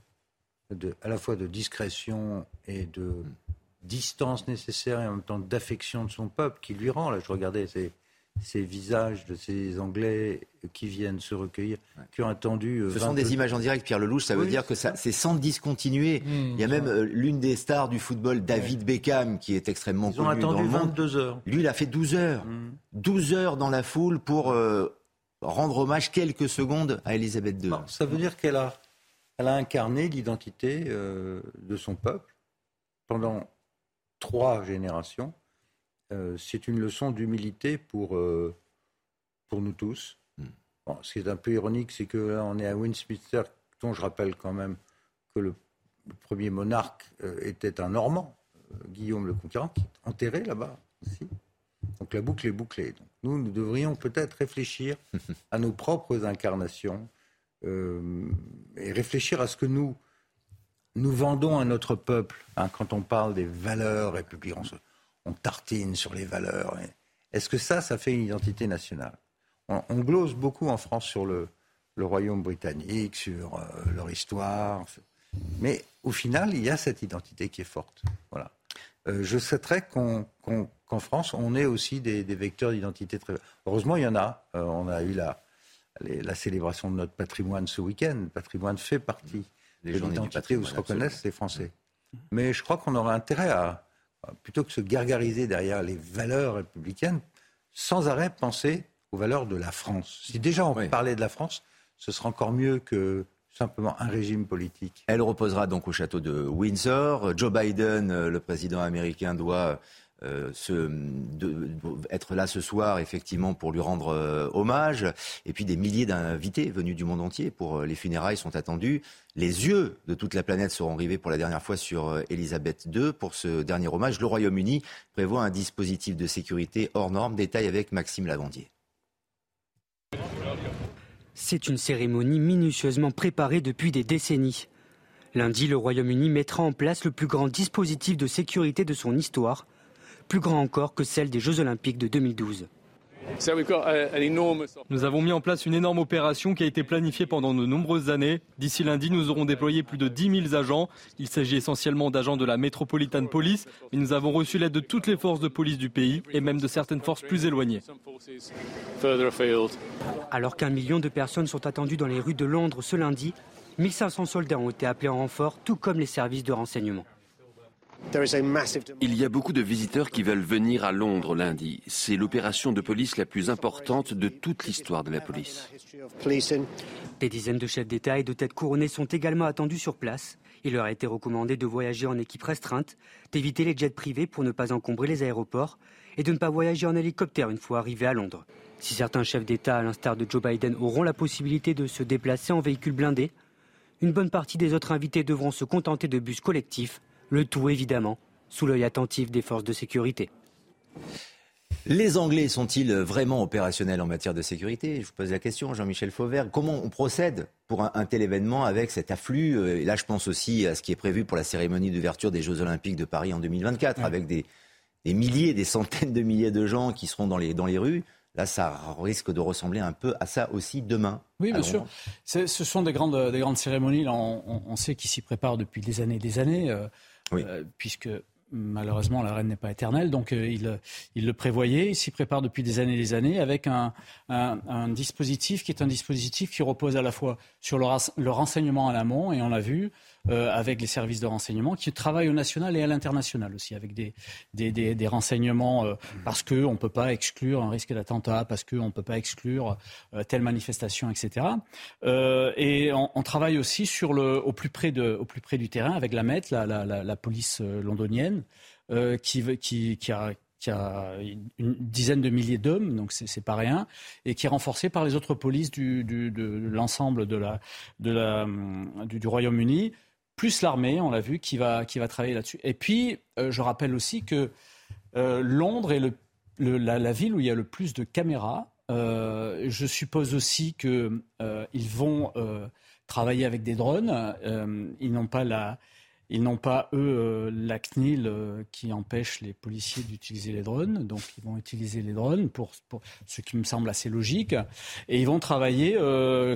de, à la fois de discrétion et de distance nécessaire et en même temps d'affection de son peuple qui lui rend. Là, je regardais, ces visages de ces Anglais qui viennent se recueillir, qui ont attendu. Euh, Ce sont des images en direct, Pierre Lelouch. Ça veut dire que c'est sans discontinuer. Mmh, il y a même euh, l'une des stars du football, David Beckham, qui est extrêmement Ils ont attendu dans 22 heures. Lui, il a fait 12 heures. 12 mmh. heures dans la foule pour euh, rendre hommage quelques secondes à Elisabeth II. ça veut dire qu'elle a, elle a incarné l'identité de son peuple pendant trois générations. Euh, c'est une leçon d'humilité pour, euh, pour nous tous. Hmm. ce qui est un peu ironique, c'est que là, on est à Westminster, dont je rappelle quand même que le, premier monarque euh, était un Normand, Guillaume le Conquérant, qui est enterré là-bas aussi. Donc la boucle est bouclée. nous, nous devrions peut-être réfléchir à nos propres incarnations et réfléchir à ce que nous, nous vendons à notre peuple. Hein, quand on parle des valeurs républicaines, on tartine sur les valeurs. Est-ce que ça, ça fait une identité nationale? On, glose beaucoup en France sur le, royaume britannique, sur euh, leur histoire. Mais au final, il y a cette identité qui est forte. Voilà. Euh, je souhaiterais qu'en France, on ait aussi des, vecteurs d'identité très. Heureusement, il y en a. Euh, on a eu la, la célébration de notre patrimoine ce week-end. Le patrimoine fait partie de l'identité où se reconnaissent les Français. Mais je crois qu'on aurait intérêt à, plutôt que se gargariser derrière les valeurs républicaines, sans arrêt penser aux valeurs de la France. Si déjà on parlait de la France, ce sera encore mieux que simplement un régime politique. Elle reposera donc au château de Windsor. Joe Biden, euh, le président américain, doit euh, être là ce soir, effectivement, pour lui rendre euh, hommage. Et puis des milliers d'invités venus du monde entier pour les funérailles sont attendus. Les yeux de toute la planète seront rivés pour la dernière fois sur Elisabeth II. Pour ce dernier hommage, le Royaume-Uni prévoit un dispositif de sécurité hors norme. Détail avec Maxime Lavandier. C'est une cérémonie minutieusement préparée depuis des décennies. Lundi, le Royaume-Uni mettra en place le plus grand dispositif de sécurité de son histoire, plus grand encore que celle des Jeux olympiques de 2012. Nous avons mis en place une énorme opération qui a été planifiée pendant de nombreuses années. D'ici lundi, nous aurons déployé plus de 10 000 agents. Il s'agit essentiellement d'agents de la Metropolitan Police, mais nous avons reçu l'aide de toutes les forces de police du pays et même de certaines forces plus éloignées. Alors qu'un million de personnes sont attendues dans les rues de Londres ce lundi, 1500 soldats ont été appelés en renfort, tout comme les services de renseignement. Il y a beaucoup de visiteurs qui veulent venir à Londres lundi. C'est l'opération de police la plus importante de toute l'histoire de la police. Des dizaines de chefs d'État et de têtes couronnées sont également attendus sur place. Il leur a été recommandé de voyager en équipe restreinte, d'éviter les jets privés pour ne pas encombrer les aéroports et de ne pas voyager en hélicoptère une fois arrivés à Londres. Si certains chefs d'État, à l'instar de Joe Biden, auront la possibilité de se déplacer en véhicule blindé, une bonne partie des autres invités devront se contenter de bus collectifs le tout, évidemment, sous l'œil attentif des forces de sécurité. Les Anglais sont-ils vraiment opérationnels en matière de sécurité? Je vous pose la question, Jean-Michel Fauvert. Comment on procède pour un, tel événement avec cet afflux? Et là, je pense aussi à ce qui est prévu pour la cérémonie d'ouverture des Jeux Olympiques de Paris en 2024, avec des, milliers, des centaines de milliers de gens qui seront dans les, dans les rues. Là, ça risque de ressembler un peu à ça aussi demain. Oui, bien sûr. Ce sont des grandes, des grandes cérémonies. Là, on, sait qu'ils s'y préparent depuis des années et des années. Euh, euh, puisque malheureusement la reine n'est pas éternelle, donc euh, il, le prévoyait, il s'y prépare depuis des années et des années avec un, dispositif qui est un dispositif qui repose à la fois sur le, le renseignement à l'amont, et on l'a vu, euh, avec les services de renseignement qui travaillent au national et à l'international aussi, avec des, des, des, renseignements euh, parce qu'on ne peut pas exclure un risque d'attentat, parce qu'on ne peut pas exclure euh, telle manifestation, etc. et on, on, travaille aussi sur le, au, plus près de, au plus près du terrain avec la MET, la, la, la, police londonienne, qui, qui, qui a qui a une dizaine de milliers d'hommes, donc c'est pas rien, et qui est renforcé par les autres polices du, du, de l'ensemble de la, de la, du, du Royaume-Uni plus l'armée, on l'a vu, qui va, qui va travailler là-dessus. Et puis, euh, je rappelle aussi que euh, Londres est la, ville où il y a le plus de caméras. Euh, je suppose aussi qu'ils vont travailler avec des drones. ils n'ont pas la, ils n'ont pas, eux, la CNIL qui empêche les policiers d'utiliser les drones. Donc, ils vont utiliser les drones pour, pour, ce qui me semble assez logique. Et ils vont travailler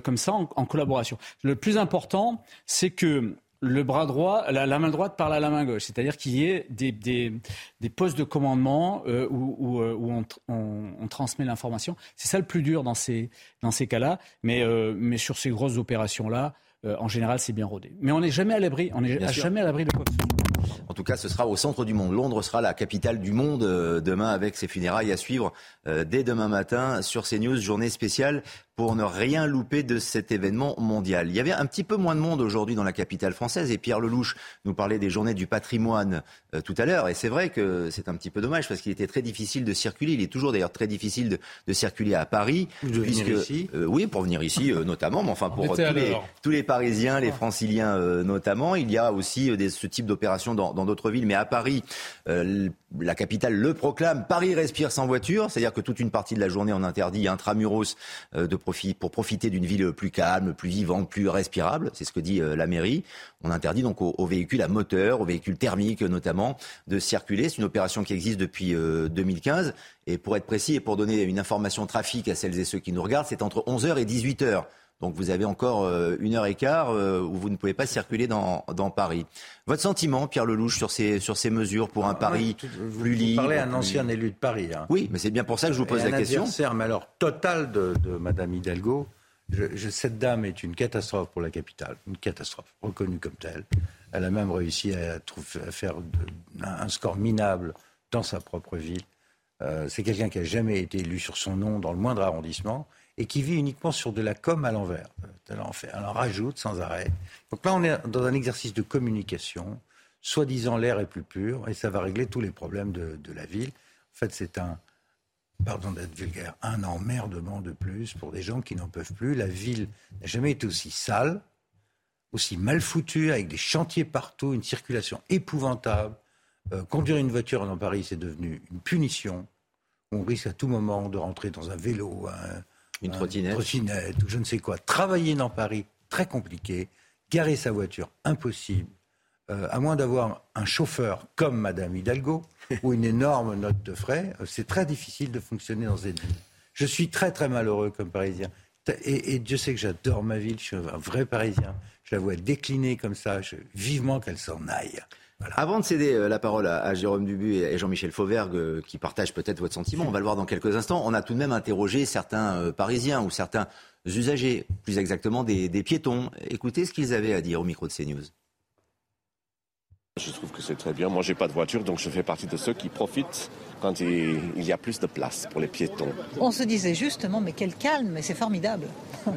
comme ça en, collaboration. Le plus important, c'est que le bras droit, la, main droite parle à la main gauche. C'est-à-dire qu'il y ait des, des, postes de commandement euh, où, où, euh, on, transmet l'information. C'est ça le plus dur dans ces, dans ces cas-là. Mais, euh, mais sur ces grosses opérations-là, en général, c'est bien rodé. Mais on n'est jamais à l'abri. On n'est jamais à l'abri de quoi que ce soit. En tout cas, ce sera au centre du monde. Londres sera la capitale du monde demain avec ses funérailles à suivre dès demain matin sur CNews, journée spéciale pour ne rien louper de cet événement mondial. Il y avait un petit peu moins de monde aujourd'hui dans la capitale française et Pierre Lelouch nous parlait des journées du patrimoine euh, tout à l'heure et c'est vrai que c'est un petit peu dommage parce qu'il était très difficile de circuler. Il est toujours d'ailleurs très difficile de, circuler à Paris. puisque, ici. oui, pour venir ici notamment, mais enfin pour tous les, tous les, Parisiens, les Franciliens notamment. Il y a aussi ce type d'opération dans d'autres villes, mais à Paris, euh, la capitale le proclame. Paris respire sans voiture, c'est-à-dire que toute une partie de la journée on interdit intramuros euh, de pour profiter d'une ville plus calme, plus vivante, plus respirable. C'est ce que dit euh, la mairie. On interdit donc aux, véhicules à moteur, aux véhicules thermiques notamment, de circuler. C'est une opération qui existe depuis 2015. Et pour être précis et pour donner une information trafic à celles et ceux qui nous regardent, c'est entre 11h et 18h. Donc vous avez encore euh, une heure et quart euh, où vous ne pouvez pas circuler dans, dans Paris. Votre sentiment, Pierre Lelouch, sur ces, sur ces mesures pour un Paris plus libre Vous parlez à un ancien élu de Paris. Hein. Oui, mais c'est bien pour ça que je vous pose la question. mais alors total de, de Madame Hidalgo. Je, cette dame est une catastrophe pour la capitale, une catastrophe reconnue comme telle. Elle a même réussi à, à faire un score minable dans sa propre ville. Euh, c'est quelqu'un qui a jamais été élu sur son nom dans le moindre arrondissement et qui vit uniquement sur de la com à l'envers. Elle en, fait, elle en rajoute sans arrêt. Donc là, on est dans un exercice de communication. Soi-disant, l'air est plus pur et ça va régler tous les problèmes de, de la ville. En fait, c'est un, pardon d'être vulgaire, un emmerdement de plus pour des gens qui n'en peuvent plus. La ville n'a jamais été aussi sale, aussi mal foutue, avec des chantiers partout, une circulation épouvantable. Euh, conduire une voiture dans Paris, c'est devenu une punition. On risque à tout moment de rentrer dans un vélo, une trottinette. trottinette ou je ne sais quoi. Travailler dans Paris, très compliqué. Garer sa voiture, impossible. Euh, à moins d'avoir un chauffeur comme Madame Hidalgo ou une énorme note de frais, euh, c'est très difficile de fonctionner dans cette ville. Je suis très très malheureux comme Parisien. Et, Dieu sait que j'adore ma ville, je suis un vrai Parisien. Je la vois décliner comme ça, je, vivement qu'elle s'en aille. Avant de céder euh, la parole à, Jérôme Dubu et Jean-Michel Fauvergue, qui partagent peut-être votre sentiment, on va le voir dans quelques instants, on a tout de même interrogé certains Parisiens ou certains usagers, plus exactement des, des piétons. Écoutez ce qu'ils avaient à dire au micro de CNews. Je trouve que c'est très bien. Moi, j'ai pas de voiture, donc je fais partie de ceux qui profitent quand il y a plus de place pour les piétons. On se disait justement, mais quel calme, mais c'est formidable.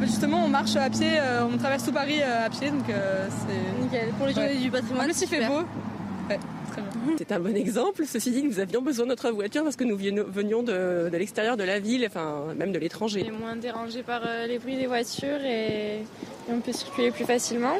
justement, on marche à pied, euh, on traverse tout Paris euh, à pied, donc euh, c'est nickel. Pour les journées du patrimoine. En plus, il fait beau. C'est un bon exemple. Ceci dit, nous avions besoin de notre voiture parce que nous venions de, de l'extérieur de la ville, enfin même de l'étranger. On est moins dérangé par les bruits des voitures et on peut circuler plus facilement.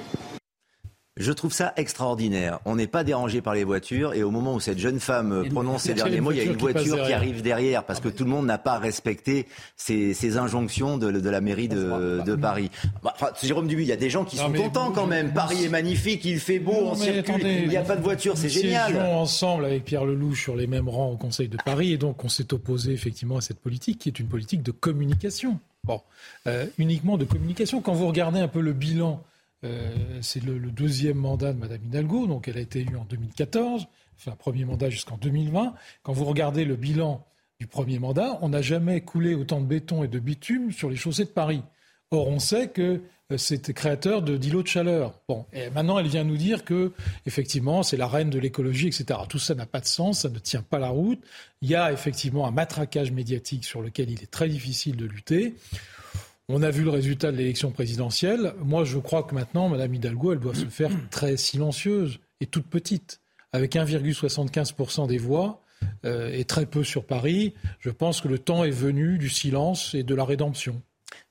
Je trouve ça extraordinaire. On n'est pas dérangé par les voitures et au moment où cette jeune femme prononce ces derniers mots, il y a une voiture qui, arrive derrière parce que tout le monde n'a pas respecté ces, injonctions de, la mairie de, Paris. Bah, Jérôme Dubuis, il y a des gens qui sont contents quand même. Paris est magnifique, il fait beau, on circule, il n'y a pas de voiture, c'est génial. Nous ensemble avec Pierre Lelouch sur les mêmes rangs au Conseil de Paris et donc on s'est opposé effectivement à cette politique qui est une politique de communication. Bon, euh, uniquement de communication. Quand vous regardez un peu le bilan euh, c'est le, deuxième mandat de Mme Hidalgo, donc elle a été élue en 2014, enfin premier mandat jusqu'en 2020. Quand vous regardez le bilan du premier mandat, on n'a jamais coulé autant de béton et de bitume sur les chaussées de Paris. Or, on sait que euh, c'est créateur de d'îlots de chaleur. Bon, et maintenant, elle vient nous dire que, effectivement, c'est la reine de l'écologie, etc. Tout ça n'a pas de sens, ça ne tient pas la route. Il y a effectivement un matraquage médiatique sur lequel il est très difficile de lutter. On a vu le résultat de l'élection présidentielle. Moi, je crois que maintenant, Mme Hidalgo, elle doit se faire très silencieuse et toute petite, avec 1,75% des voix euh, et très peu sur Paris. Je pense que le temps est venu du silence et de la rédemption.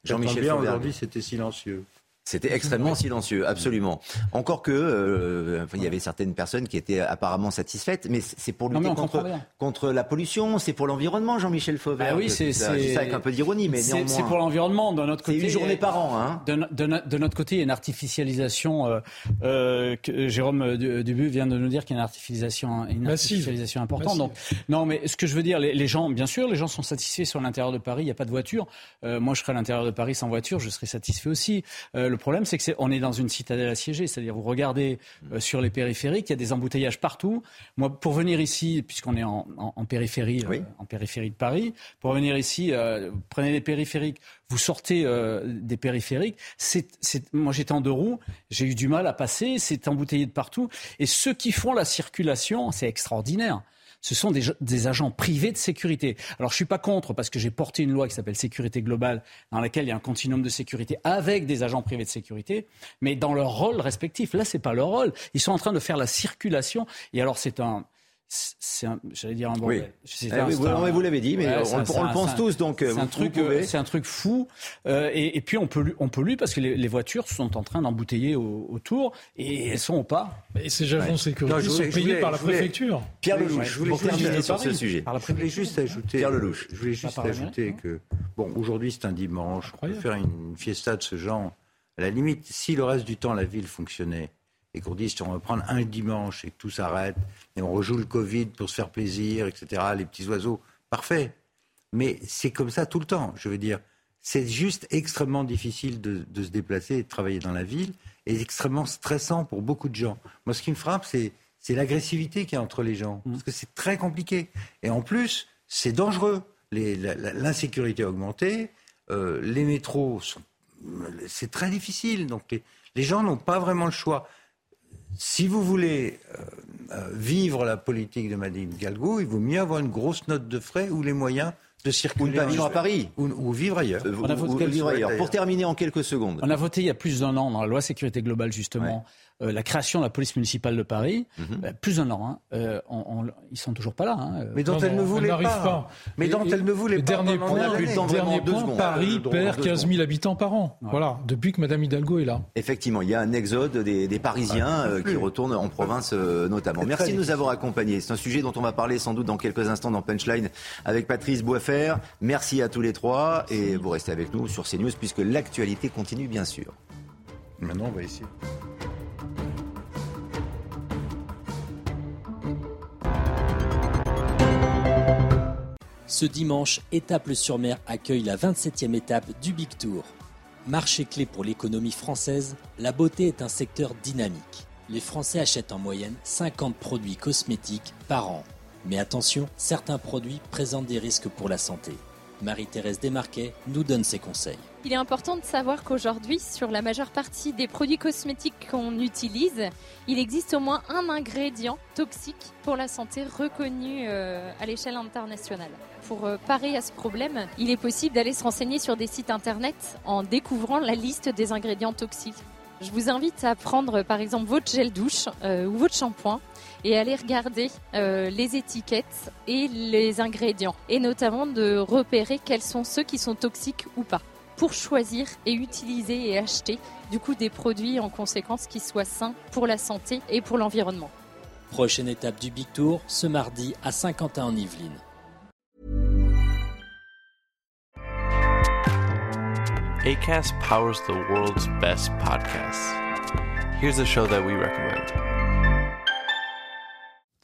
Jean-Michel aujourd'hui, c'était silencieux. C'était extrêmement silencieux, absolument. Encore que euh, il y avait certaines personnes qui étaient apparemment satisfaites, mais c'est pour lutter contre, contre, la pollution, c'est pour l'environnement, Jean-Michel Fauvert. Ah oui, c'est ça avec un peu d'ironie, mais néanmoins. C'est pour l'environnement. De notre côté, une journée par an. Hein. De, de, notre côté, il y a une artificialisation. Euh, euh, que Jérôme Dubu vient de nous dire qu'il y a une artificialisation, une artificialisation importante. Donc, non, mais ce que je veux dire, les, gens, bien sûr, les gens sont satisfaits sur l'intérieur de Paris. Il n'y a pas de voiture. moi, je serais à l'intérieur de Paris sans voiture, je serais satisfait aussi. le problème, c'est que on est, dans une citadelle assiégée. C'est-à-dire, vous regardez euh, sur les périphériques, il y a des embouteillages partout. Moi, pour venir ici, puisqu'on est en, périphérie, euh, en périphérie de Paris, pour venir ici, euh, prenez les périphériques, vous sortez des périphériques. C'est, moi, j'étais en deux roues, j'ai eu du mal à passer. C'est embouteillé de partout. Et ceux qui font la circulation, c'est extraordinaire ce sont des, agents privés de sécurité. Alors je suis pas contre parce que j'ai porté une loi qui s'appelle sécurité globale dans laquelle il y a un continuum de sécurité avec des agents privés de sécurité, mais dans leur rôle respectif. Là, c'est pas leur rôle. Ils sont en train de faire la circulation. Et alors c'est un c'est j'allais dire un bon oui. Ah vous, l'avez dit mais on, le pense tous donc c'est un truc euh, c'est un truc fou euh, et, puis on peut on lui parce que les, voitures sont en train d'embouteiller autour et elles sont au pas. Et ces agents de sécurité sont payés par la préfecture. Pierre Lelouch je voulais juste sur ce sujet. Je voulais juste ajouter Pierre Lelouch. je voulais juste ajouter que bon aujourd'hui c'est un dimanche on peut faire une fiesta de ce genre. À la limite si le reste du temps la ville fonctionnait et qu'on dise on va prendre un dimanche et que tout s'arrête et on rejoue le Covid pour se faire plaisir, etc., les petits oiseaux, parfait. Mais c'est comme ça tout le temps. Je veux dire, c'est juste extrêmement difficile de, se déplacer et de travailler dans la ville et extrêmement stressant pour beaucoup de gens. Moi, ce qui me frappe, c'est, l'agressivité qu'il y a entre les gens. Parce que c'est très compliqué. Et en plus, c'est dangereux. l'insécurité a augmenté. Euh, les métros sont. C'est très difficile. Donc les gens n'ont pas vraiment le choix si vous voulez euh, euh, vivre la politique de Madame Galgo, il vaut mieux avoir une grosse note de frais ou les moyens de circuler. Ou ne pas vivre à Paris. Ou, vivre ailleurs. Euh, ou, vivre ailleurs. Pour terminer en quelques secondes. On a voté il y a plus d'un an dans la loi sécurité globale, justement, euh, la création de la police municipale de Paris, mhm. euh, plus d'un an. Hein, euh, on, ils sont toujours pas là. Hein, mais dont elle ne voulait pas. Mais dont elle ne voulait pas. Dernier point, dernier point Paris perd 15 000 habitants par an. Voilà, depuis que Madame Hidalgo est là. Effectivement, il y a un exode des, Parisiens qui retournent en province notamment. Merci de nous avoir accompagnés. C'est un sujet dont on va parler sans doute dans quelques instants dans Punchline avec Patrice Boisfer. Merci à tous les trois et vous restez avec nous sur CNews puisque l'actualité continue bien sûr. Maintenant, on va essayer. Ce dimanche, Étaples-sur-Mer accueille la 27e étape du Big Tour. Marché clé pour l'économie française, la beauté est un secteur dynamique. Les Français achètent en moyenne 50 produits cosmétiques par an. Mais attention, certains produits présentent des risques pour la santé. Marie-Thérèse Desmarquet nous donne ses conseils. Il est important de savoir qu'aujourd'hui, sur la majeure partie des produits cosmétiques qu'on utilise, il existe au moins un ingrédient toxique pour la santé reconnu euh, à l'échelle internationale. Pour euh, parer à ce problème, il est possible d'aller se renseigner sur des sites internet en découvrant la liste des ingrédients toxiques. Je vous invite à prendre par exemple votre gel douche euh, ou votre shampoing et aller regarder euh, les étiquettes et les ingrédients et notamment de repérer quels sont ceux qui sont toxiques ou pas pour choisir et utiliser et acheter du coup des produits en conséquence qui soient sains pour la santé et pour l'environnement. Prochaine étape du Big Tour ce mardi à Saint-Quentin en Yvelines. ACAST powers the world's best podcasts. Here's a show that we recommend.